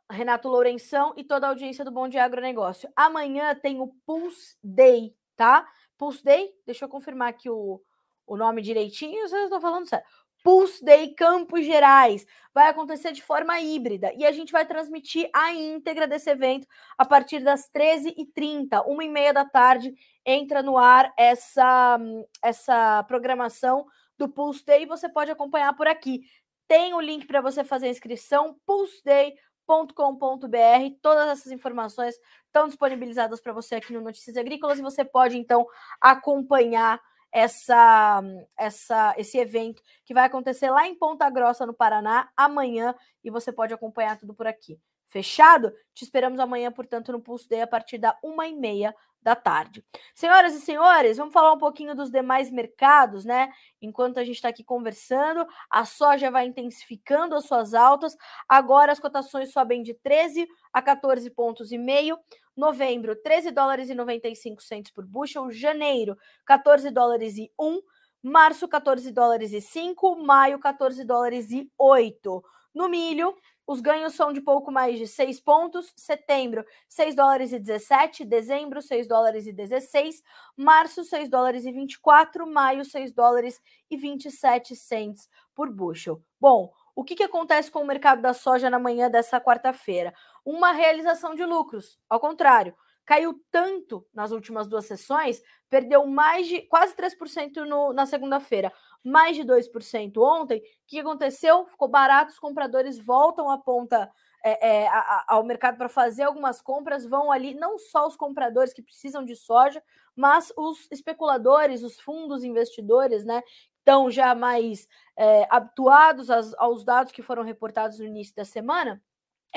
Renato Lourenção e toda a audiência do Bom Dia Agronegócio. Amanhã tem o Pulse Day, tá? Pulse Day, deixa eu confirmar aqui o, o nome direitinho, eu estou falando sério. Pulse Day Campos Gerais. Vai acontecer de forma híbrida e a gente vai transmitir a íntegra desse evento a partir das 13h30, uma e meia da tarde. Entra no ar essa, essa programação do Pulse Day e você pode acompanhar por aqui. Tem o link para você fazer a inscrição, Pulse Day com.br Todas essas informações estão disponibilizadas para você aqui no Notícias Agrícolas e você pode então acompanhar essa, essa, esse evento que vai acontecer lá em Ponta Grossa, no Paraná, amanhã, e você pode acompanhar tudo por aqui. Fechado? Te esperamos amanhã, portanto, no Pulse Day a partir da uma e meia da tarde. Senhoras e senhores, vamos falar um pouquinho dos demais mercados, né? Enquanto a gente está aqui conversando, a soja vai intensificando as suas altas. Agora as cotações sobem de 13 a 14 pontos e meio. Novembro, 13 dólares e 95 centos por bushel. Janeiro, 14 dólares e 1. Março, 14 dólares e 5. Maio, 14 dólares e 8. No milho, os ganhos são de pouco mais de 6 pontos. Setembro, 6 dólares e 17. Dezembro, 6 dólares e 16. Março, 6 dólares e 24. Maio, 6 dólares e 27 cents por bushel. Bom, o que, que acontece com o mercado da soja na manhã dessa quarta-feira? Uma realização de lucros. Ao contrário, caiu tanto nas últimas duas sessões, perdeu mais de quase 3% no, na segunda-feira, mais de 2% ontem. O que aconteceu? Ficou barato, os compradores voltam à ponta é, é, ao mercado para fazer algumas compras, vão ali não só os compradores que precisam de soja, mas os especuladores, os fundos investidores, né? Estão já mais é, habituados aos, aos dados que foram reportados no início da semana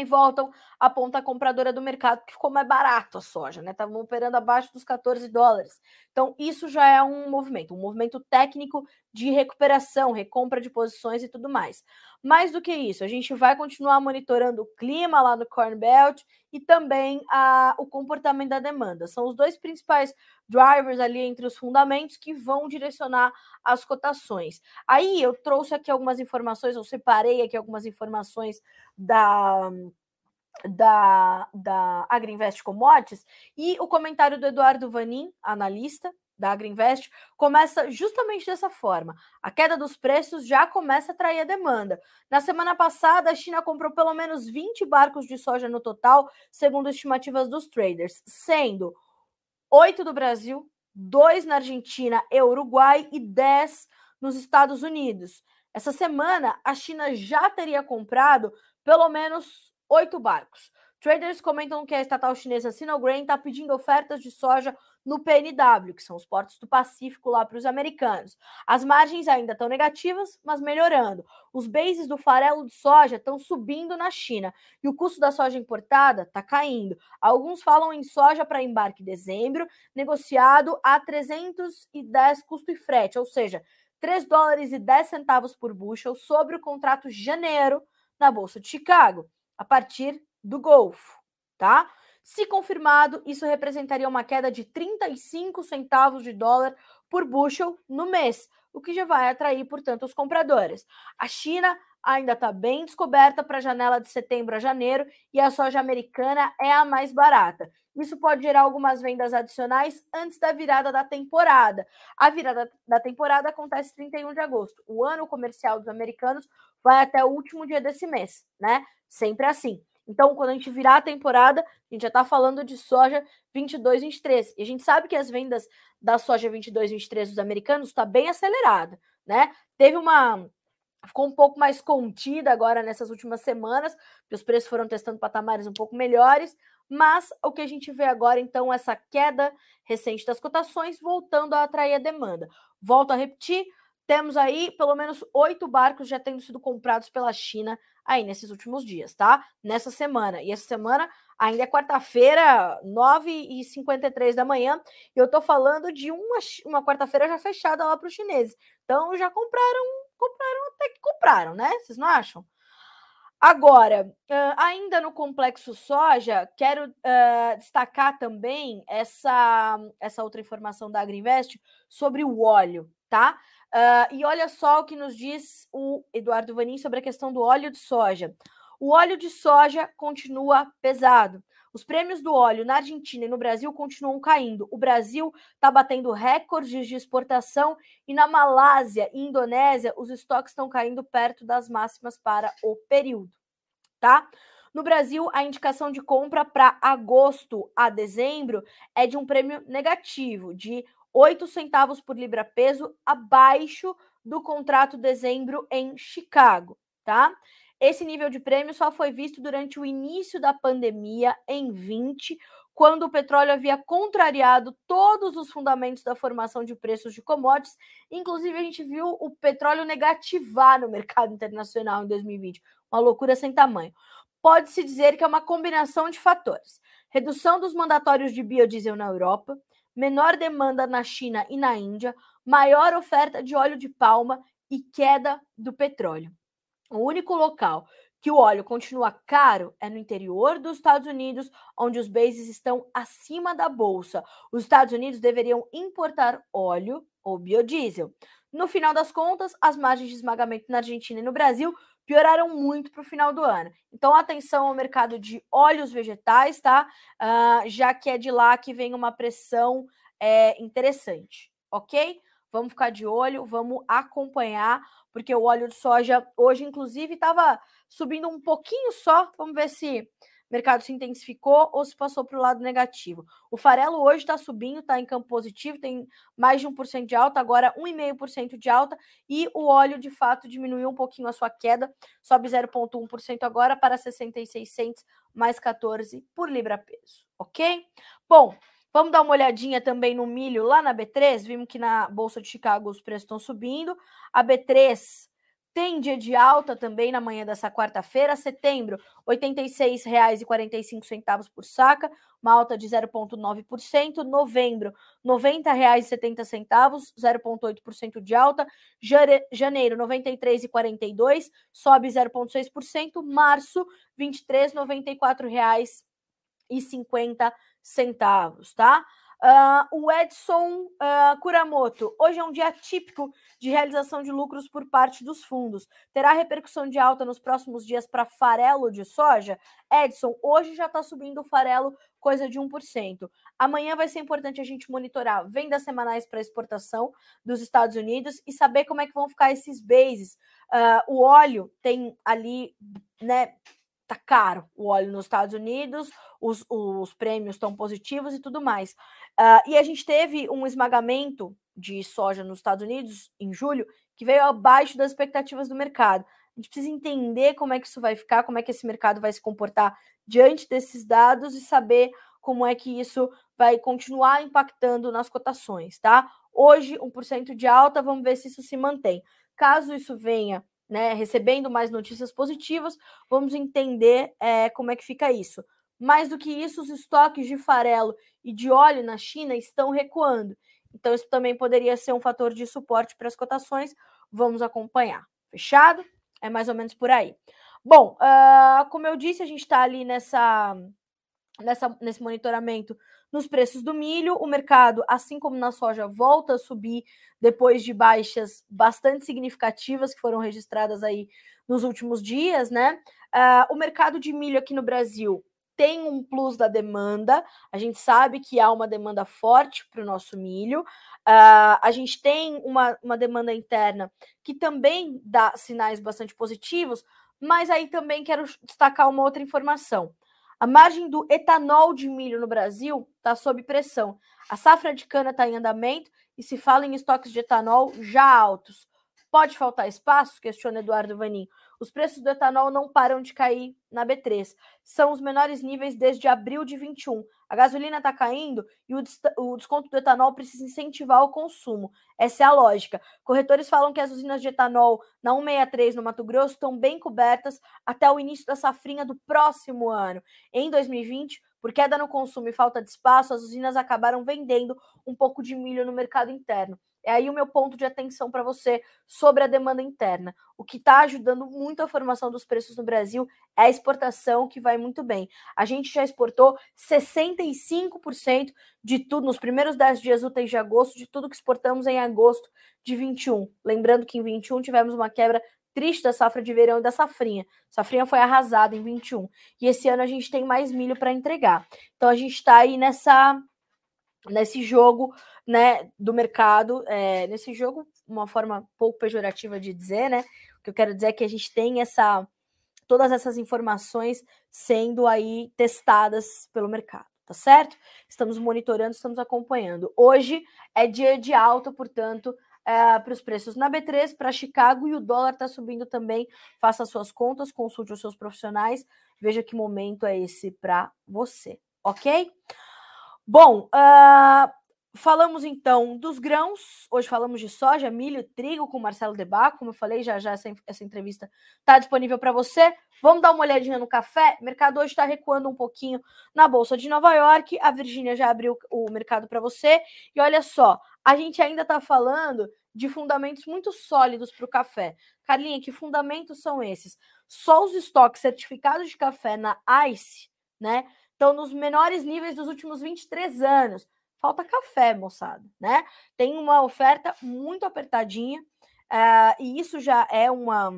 e voltam à ponta compradora do mercado, que ficou mais barato a soja, né? Estavam operando abaixo dos 14 dólares. Então, isso já é um movimento, um movimento técnico de recuperação, recompra de posições e tudo mais. Mais do que isso, a gente vai continuar monitorando o clima lá no Corn Belt e também a, o comportamento da demanda. São os dois principais drivers ali entre os fundamentos que vão direcionar as cotações. Aí eu trouxe aqui algumas informações, eu separei aqui algumas informações da da, da Agriinvest Commodities e o comentário do Eduardo Vanin, analista, da Agriinvest começa justamente dessa forma. A queda dos preços já começa a atrair a demanda. Na semana passada, a China comprou pelo menos 20 barcos de soja no total, segundo estimativas dos traders, sendo 8 do Brasil, 2 na Argentina e Uruguai e 10 nos Estados Unidos. Essa semana, a China já teria comprado pelo menos 8 barcos. Traders comentam que a estatal chinesa Sinograin está pedindo ofertas de soja no PNW, que são os portos do Pacífico lá para os americanos. As margens ainda estão negativas, mas melhorando. Os bases do farelo de soja estão subindo na China e o custo da soja importada está caindo. Alguns falam em soja para embarque em dezembro, negociado a 310 custo e frete, ou seja, 3 dólares e 10 centavos por bushel sobre o contrato janeiro na Bolsa de Chicago, a partir do Golfo, tá? Se confirmado, isso representaria uma queda de 35 centavos de dólar por bushel no mês, o que já vai atrair, portanto, os compradores. A China ainda está bem descoberta para a janela de setembro a janeiro e a soja americana é a mais barata. Isso pode gerar algumas vendas adicionais antes da virada da temporada. A virada da temporada acontece 31 de agosto. O ano comercial dos americanos vai até o último dia desse mês, né? Sempre assim. Então, quando a gente virar a temporada, a gente já está falando de soja 22, 23. E a gente sabe que as vendas da soja 22, 23 dos americanos está bem acelerada, né? Teve uma ficou um pouco mais contida agora nessas últimas semanas, porque os preços foram testando patamares um pouco melhores, mas o que a gente vê agora, então, essa queda recente das cotações voltando a atrair a demanda. Volto a repetir, temos aí pelo menos oito barcos já tendo sido comprados pela China aí nesses últimos dias, tá? Nessa semana. E essa semana ainda é quarta-feira, 9h53 da manhã. E eu tô falando de uma, uma quarta-feira já fechada lá para os chineses. Então já compraram, compraram até que compraram, né? Vocês não acham? Agora, ainda no complexo soja, quero uh, destacar também essa, essa outra informação da Agriinvest sobre o óleo, tá? Uh, e olha só o que nos diz o Eduardo Vanin sobre a questão do óleo de soja. O óleo de soja continua pesado. Os prêmios do óleo na Argentina e no Brasil continuam caindo. O Brasil está batendo recordes de exportação e na Malásia e Indonésia os estoques estão caindo perto das máximas para o período, tá? No Brasil, a indicação de compra para agosto a dezembro é de um prêmio negativo, de 8 centavos por libra peso abaixo do contrato dezembro em Chicago, tá? Esse nível de prêmio só foi visto durante o início da pandemia em 20, quando o petróleo havia contrariado todos os fundamentos da formação de preços de commodities. Inclusive, a gente viu o petróleo negativar no mercado internacional em 2020. Uma loucura sem tamanho. Pode-se dizer que é uma combinação de fatores: redução dos mandatórios de biodiesel na Europa, menor demanda na China e na Índia, maior oferta de óleo de palma e queda do petróleo. O único local que o óleo continua caro é no interior dos Estados Unidos, onde os bases estão acima da bolsa. Os Estados Unidos deveriam importar óleo ou biodiesel. No final das contas, as margens de esmagamento na Argentina e no Brasil pioraram muito para o final do ano. Então, atenção ao mercado de óleos vegetais, tá? Uh, já que é de lá que vem uma pressão é, interessante, ok? Vamos ficar de olho, vamos acompanhar, porque o óleo de soja hoje, inclusive, estava subindo um pouquinho só. Vamos ver se mercado se intensificou ou se passou para o lado negativo. O farelo hoje está subindo, está em campo positivo, tem mais de 1% de alta, agora 1,5% de alta, e o óleo de fato diminuiu um pouquinho a sua queda, sobe 0,1% agora para 66 mais 14 por libra peso, ok? Bom, Vamos dar uma olhadinha também no milho lá na B3. Vimos que na Bolsa de Chicago os preços estão subindo. A B3 tem dia de alta também na manhã dessa quarta-feira. Setembro, R$ 86,45 por saca, uma alta de 0,9%. Novembro, R$ 90,70, 0,8% de alta. Janeiro, R$ 93,42, sobe 0,6%. Março, R$ 23,94,50 centavos, tá? Uh, o Edson uh, Kuramoto, hoje é um dia típico de realização de lucros por parte dos fundos. Terá repercussão de alta nos próximos dias para farelo de soja? Edson, hoje já está subindo o farelo, coisa de 1%. Amanhã vai ser importante a gente monitorar vendas semanais para exportação dos Estados Unidos e saber como é que vão ficar esses bases. Uh, o óleo tem ali, né? Tá caro o óleo nos Estados Unidos, os, os prêmios estão positivos e tudo mais. Uh, e a gente teve um esmagamento de soja nos Estados Unidos em julho que veio abaixo das expectativas do mercado. A gente precisa entender como é que isso vai ficar, como é que esse mercado vai se comportar diante desses dados e saber como é que isso vai continuar impactando nas cotações, tá? Hoje, 1% de alta, vamos ver se isso se mantém. Caso isso venha né, recebendo mais notícias positivas, vamos entender é, como é que fica isso. Mais do que isso, os estoques de farelo e de óleo na China estão recuando. Então, isso também poderia ser um fator de suporte para as cotações. Vamos acompanhar. Fechado? É mais ou menos por aí. Bom, uh, como eu disse, a gente está ali nessa, nessa, nesse monitoramento nos preços do milho. O mercado, assim como na soja, volta a subir depois de baixas bastante significativas que foram registradas aí nos últimos dias, né? Uh, o mercado de milho aqui no Brasil tem um plus da demanda, a gente sabe que há uma demanda forte para o nosso milho, uh, a gente tem uma, uma demanda interna que também dá sinais bastante positivos, mas aí também quero destacar uma outra informação. A margem do etanol de milho no Brasil está sob pressão. A safra de cana está em andamento e se fala em estoques de etanol já altos. Pode faltar espaço? Questiona Eduardo Vanin. Os preços do etanol não param de cair na B3. São os menores níveis desde abril de 21. A gasolina está caindo e o, o, desconto do etanol precisa incentivar o consumo. Essa é a lógica. Corretores falam que as usinas de etanol na 163 no Mato Grosso estão bem cobertas até o início da safrinha do próximo ano. Em 2020, por queda no consumo e falta de espaço, as usinas acabaram vendendo um pouco de milho no mercado interno. É aí o meu ponto de atenção para você sobre a demanda interna. O que está ajudando muito a formação dos preços no Brasil é a exportação, que vai muito bem. A gente já exportou 65% de tudo, nos primeiros 10 dias úteis de agosto, de tudo que exportamos em agosto de 21. Lembrando que em 21 tivemos uma quebra triste da safra de verão e da safrinha. Safrinha foi arrasada em 21. E esse ano a gente tem mais milho para entregar. Então a gente está aí nessa nesse jogo né, do mercado, é, nesse jogo, uma forma pouco pejorativa de dizer, né? O que eu quero dizer é que a gente tem essa todas essas informações sendo aí testadas pelo mercado, tá certo? Estamos monitorando, estamos acompanhando. Hoje é dia de alta, portanto, é, para os preços na B3, para Chicago, e o dólar está subindo também. Faça suas contas, consulte os seus profissionais, veja que momento é esse para você, ok? Bom, uh, falamos então dos grãos. Hoje falamos de soja, milho, trigo com Marcelo Debaco. Como eu falei, já já essa, essa entrevista está disponível para você. Vamos dar uma olhadinha no café. O mercado hoje está recuando um pouquinho na Bolsa de Nova York. A Virgínia já abriu o mercado para você. E olha só, a gente ainda está falando de fundamentos muito sólidos para o café. Carlinha, que fundamentos são esses? Só os estoques certificados de café na ICE, né? Estão nos menores níveis dos últimos 23 anos. Falta café, moçada, né? Tem uma oferta muito apertadinha, uh, e isso já é uma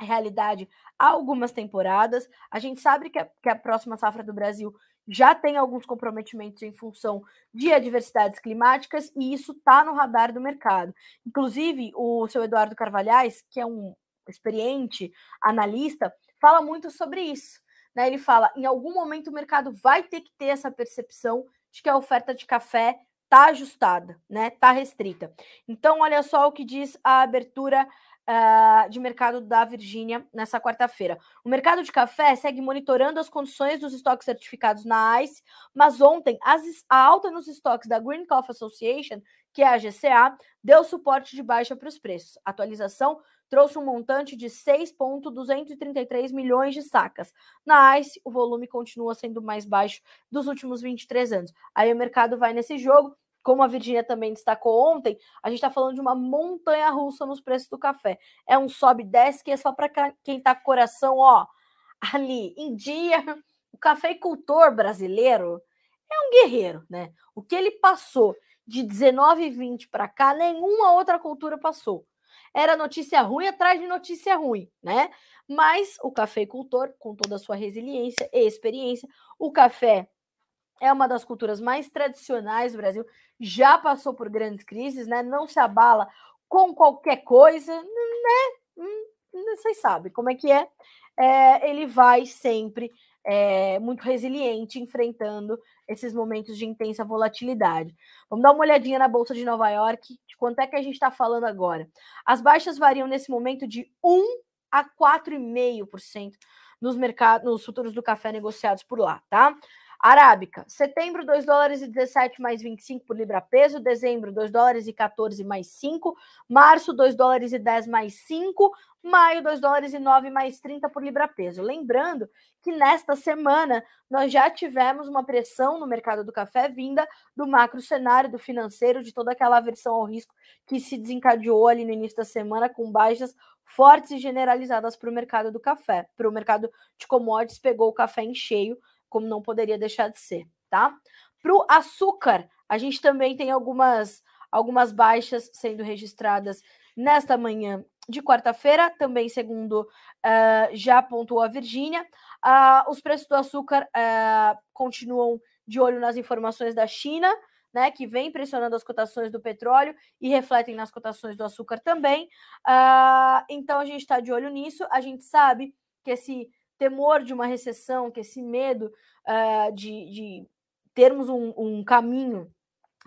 realidade há algumas temporadas. A gente sabe que a, que a próxima safra do Brasil já tem alguns comprometimentos em função de adversidades climáticas, e isso está no radar do mercado. Inclusive, o seu Eduardo Carvalhais, que é um experiente analista, fala muito sobre isso né, ele fala: em algum momento o mercado vai ter que ter essa percepção de que a oferta de café está ajustada, né? Está restrita. Então, olha só o que diz a abertura uh, de mercado da Virgínia nessa quarta-feira. O mercado de café segue monitorando as condições dos estoques certificados na ICE, mas ontem as, a alta nos estoques da Green Coffee Association, que é a GCA, deu suporte de baixa para os preços. Atualização trouxe um montante de 6,233 milhões de sacas. Na ICE, o volume continua sendo mais baixo dos últimos 23 anos. Aí o mercado vai nesse jogo como a Virginia também destacou ontem, a gente está falando de uma montanha russa nos preços do café. É um sobe e desce que é só para quem está com coração, ó, ali em dia. O cafeicultor brasileiro é um guerreiro, né? O que ele passou de 19 e 20 para cá, nenhuma outra cultura passou. Era notícia ruim atrás de notícia ruim, né? Mas o cafeicultor, com toda a sua resiliência e experiência, o café é uma das culturas mais tradicionais do Brasil, já passou por grandes crises, né? Não se abala com qualquer coisa, né? Hum, vocês sabem como é que é. é ele vai sempre é, muito resiliente, enfrentando esses momentos de intensa volatilidade. Vamos dar uma olhadinha na Bolsa de Nova York, de quanto é que a gente está falando agora. As baixas variam nesse momento de 1 a 4,5% nos mercados, nos futuros do café negociados por lá, tá? Arábica, setembro, 2 dólares e 17 mais 25 por libra peso. Dezembro, 2 dólares e 14 mais 5. Março, 2 dólares e 10 mais 5. Maio, 2 dólares e 9 mais 30 por libra peso. Lembrando que nesta semana nós já tivemos uma pressão no mercado do café vinda do macro cenário, do financeiro, de toda aquela aversão ao risco que se desencadeou ali no início da semana com baixas fortes e generalizadas para o mercado do café. Para o mercado de commodities, pegou o café em cheio como não poderia deixar de ser, tá? Para o açúcar, a gente também tem algumas, algumas baixas sendo registradas nesta manhã de quarta-feira, também segundo uh, já pontuou a Virgínia. Uh, os preços do açúcar uh, continuam de olho nas informações da China, né, que vem pressionando as cotações do petróleo e refletem nas cotações do açúcar também. então a gente está de olho nisso. A gente sabe que esse temor de uma recessão, que esse medo uh, de, de, termos um, um caminho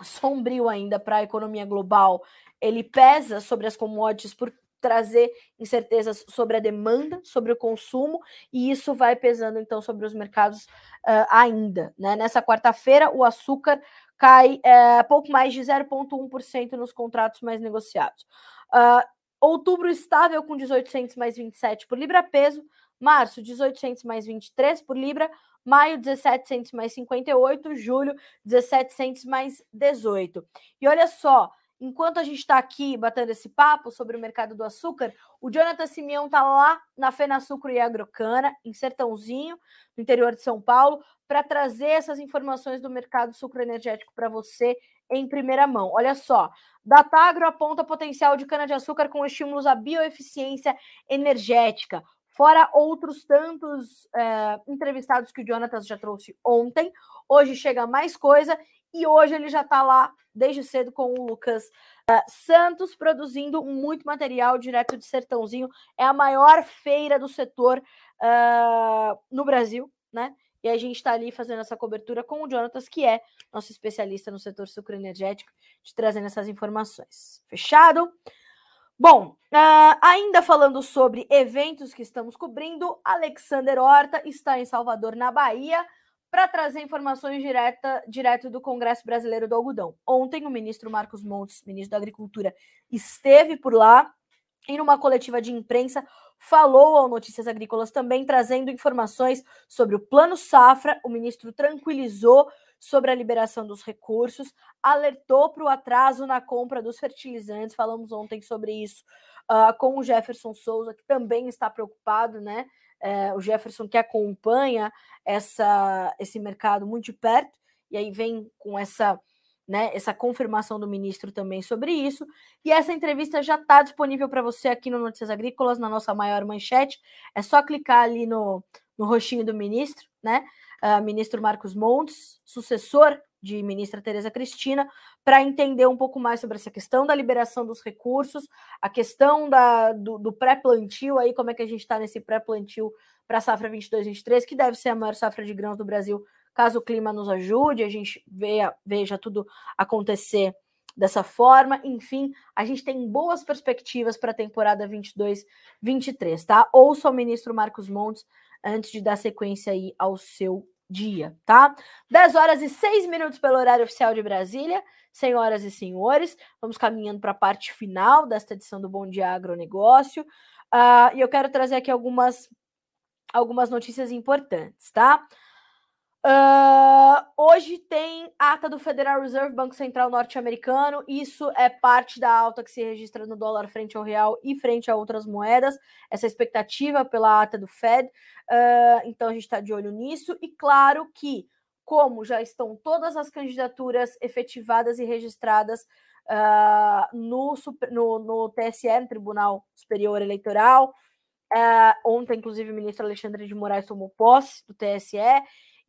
sombrio ainda para a economia global, ele pesa sobre as commodities por trazer incertezas sobre a demanda, sobre o consumo, e isso vai pesando então sobre os mercados uh, ainda. Né? Nessa quarta-feira, o açúcar cai uh, pouco mais de 0,1% nos contratos mais negociados. Uh, outubro estável com 1800 mais 27 por libra peso, Março, 1800 mais 23 por libra. Maio, 1700 mais 58. Julho, 1700 mais 18. E olha só, enquanto a gente está aqui batendo esse papo sobre o mercado do açúcar, o Jonathan Simeão está lá na Fena Sucro e Agrocana, em Sertãozinho, no interior de São Paulo, para trazer essas informações do mercado sucroenergético para você em primeira mão. Olha só, Datagro aponta potencial de cana-de-açúcar com estímulos à bioeficiência energética fora outros tantos é, entrevistados que o Jonatas já trouxe ontem. Hoje chega mais coisa e hoje ele já está lá desde cedo com o Lucas uh, Santos produzindo muito material direto de Sertãozinho. É a maior feira do setor uh, no Brasil, né? E a gente está ali fazendo essa cobertura com o Jonatas, que é nosso especialista no setor sucroenergético, te trazendo essas informações. Fechado? Bom, uh, ainda falando sobre eventos que estamos cobrindo, Alexander Horta está em Salvador, na Bahia, para trazer informações direta, direto do Congresso Brasileiro do Algodão. Ontem, o ministro Marcos Montes, ministro da Agricultura, esteve por lá e, numa coletiva de imprensa, falou ao Notícias Agrícolas também, trazendo informações sobre o Plano Safra. O ministro tranquilizou sobre a liberação dos recursos, alertou para o atraso na compra dos fertilizantes. Falamos ontem sobre isso uh, com o Jefferson Souza, que também está preocupado, né? É, o Jefferson que acompanha essa, esse mercado muito de perto, e aí vem com essa, né, essa confirmação do ministro também sobre isso. E essa entrevista já está disponível para você aqui no Notícias Agrícolas, na nossa maior manchete. É só clicar ali no, no roxinho do ministro, né? Ministro Marcos Montes, sucessor de ministra Tereza Cristina para entender um pouco mais sobre essa questão da liberação dos recursos, a questão da, do, do pré-plantio, aí como é que a gente está nesse pré-plantio para a safra 22-23, que deve ser a maior safra de grãos do Brasil, caso o clima nos ajude, a gente veja, veja tudo acontecer dessa forma. Enfim, a gente tem boas perspectivas para a temporada 22-23, tá? Ouça o ministro Marcos Montes antes de dar sequência aí ao seu dia, tá? 10 horas e 6 minutos pelo horário oficial de Brasília. Senhoras e senhores, vamos caminhando para a parte final desta edição do Bom Dia Agronegócio. Uh, e eu quero trazer aqui algumas, algumas notícias importantes, tá? Uh, hoje tem ata do Federal Reserve, Banco Central norte-americano. Isso é parte da alta que se registra no dólar frente ao real e frente a outras moedas. Essa expectativa pela ata do Fed. Uh, então a gente está de olho nisso. E claro que, como já estão todas as candidaturas efetivadas e registradas uh, no, no, no TSE, no Tribunal Superior Eleitoral. ontem, inclusive, o ministro Alexandre de Moraes tomou posse do TSE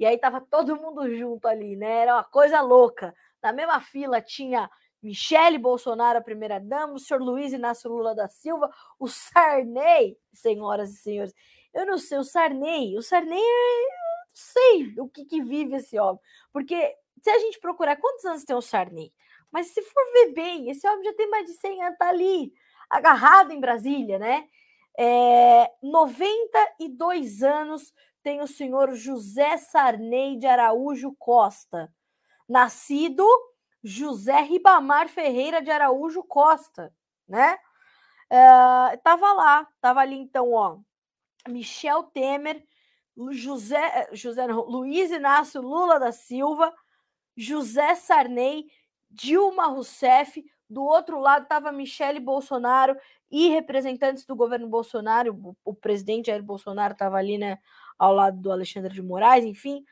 e aí tava todo mundo junto ali, né? Era uma coisa louca. Na mesma fila tinha Michele Bolsonaro, a primeira-dama, o senhor Luiz Inácio Lula da Silva, o Sarney, senhoras e senhores. Eu não sei, o Sarney, o Sarney, eu não sei o que, que vive esse homem. Porque se a gente procurar quantos anos tem o Sarney, mas se for ver bem, esse homem já tem mais de 100 anos, tá ali, agarrado em Brasília, né? É, 92 anos tem o senhor José Sarney de Araújo Costa, nascido José Ribamar Ferreira de Araújo Costa, né? Uh, tava lá, tava ali então, ó, Michel Temer, José, José não, Luiz Inácio Lula da Silva, José Sarney, Dilma Rousseff, do outro lado estava Michele Bolsonaro e representantes do governo Bolsonaro, o, o presidente Jair Bolsonaro estava ali, né, ao lado do Alexandre de Moraes, enfim.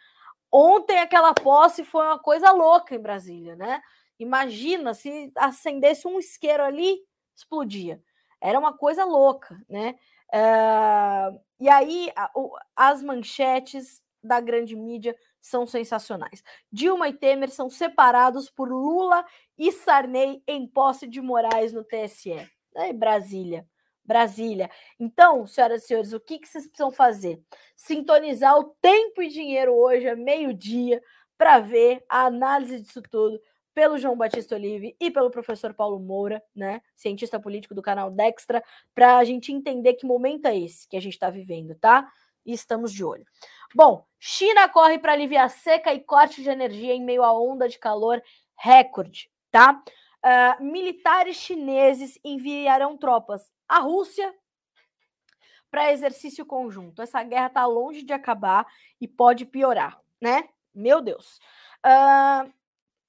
Ontem aquela posse foi uma coisa louca em Brasília, né? Imagina se acendesse um isqueiro ali, explodia. Era uma coisa louca, né? Uh, e aí a, o, as manchetes da grande mídia são sensacionais. Dilma e Temer são separados por Lula e Sarney em posse de Moraes no TSE. É Brasília. Brasília. Então, senhoras e senhores, o que, que vocês precisam fazer? Sintonizar o tempo e dinheiro hoje, a meio-dia, para ver a análise disso tudo pelo João Batista Olive e pelo professor Paulo Moura, né, cientista político do canal Dextra, para a gente entender que momento é esse que a gente está vivendo, tá? E estamos de olho. Bom, China corre para aliviar seca e corte de energia em meio à onda de calor recorde, tá? Uh, militares chineses enviarão tropas à Rússia para exercício conjunto. Essa guerra está longe de acabar e pode piorar, né? Meu Deus. Uh,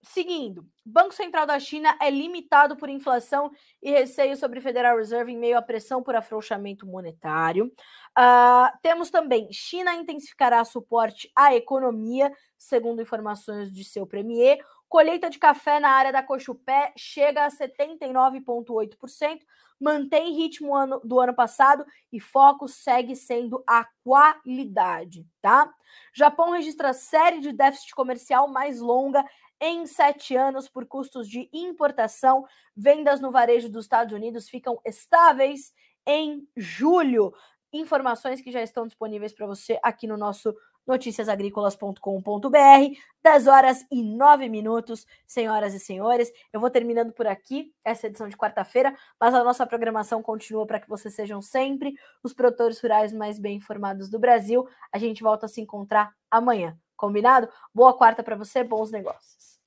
seguindo, Banco Central da China é limitado por inflação e receio sobre Federal Reserve em meio à pressão por afrouxamento monetário. Uh, temos também China intensificará suporte à economia, segundo informações de seu premier. Colheita de café na área da Cochupé chega a 79,8%, mantém ritmo ano, do ano passado e foco segue sendo a qualidade, tá? Japão registra série de déficit comercial mais longa em sete anos por custos de importação. Vendas no varejo dos Estados Unidos ficam estáveis em julho. Informações que já estão disponíveis para você aqui no nosso noticiasagricolas.com.br, 10 horas e 9 minutos, senhoras e senhores. Eu vou terminando por aqui essa edição de quarta-feira, mas a nossa programação continua para que vocês sejam sempre os produtores rurais mais bem informados do Brasil. A gente volta a se encontrar amanhã, combinado? Boa quarta para você, bons negócios.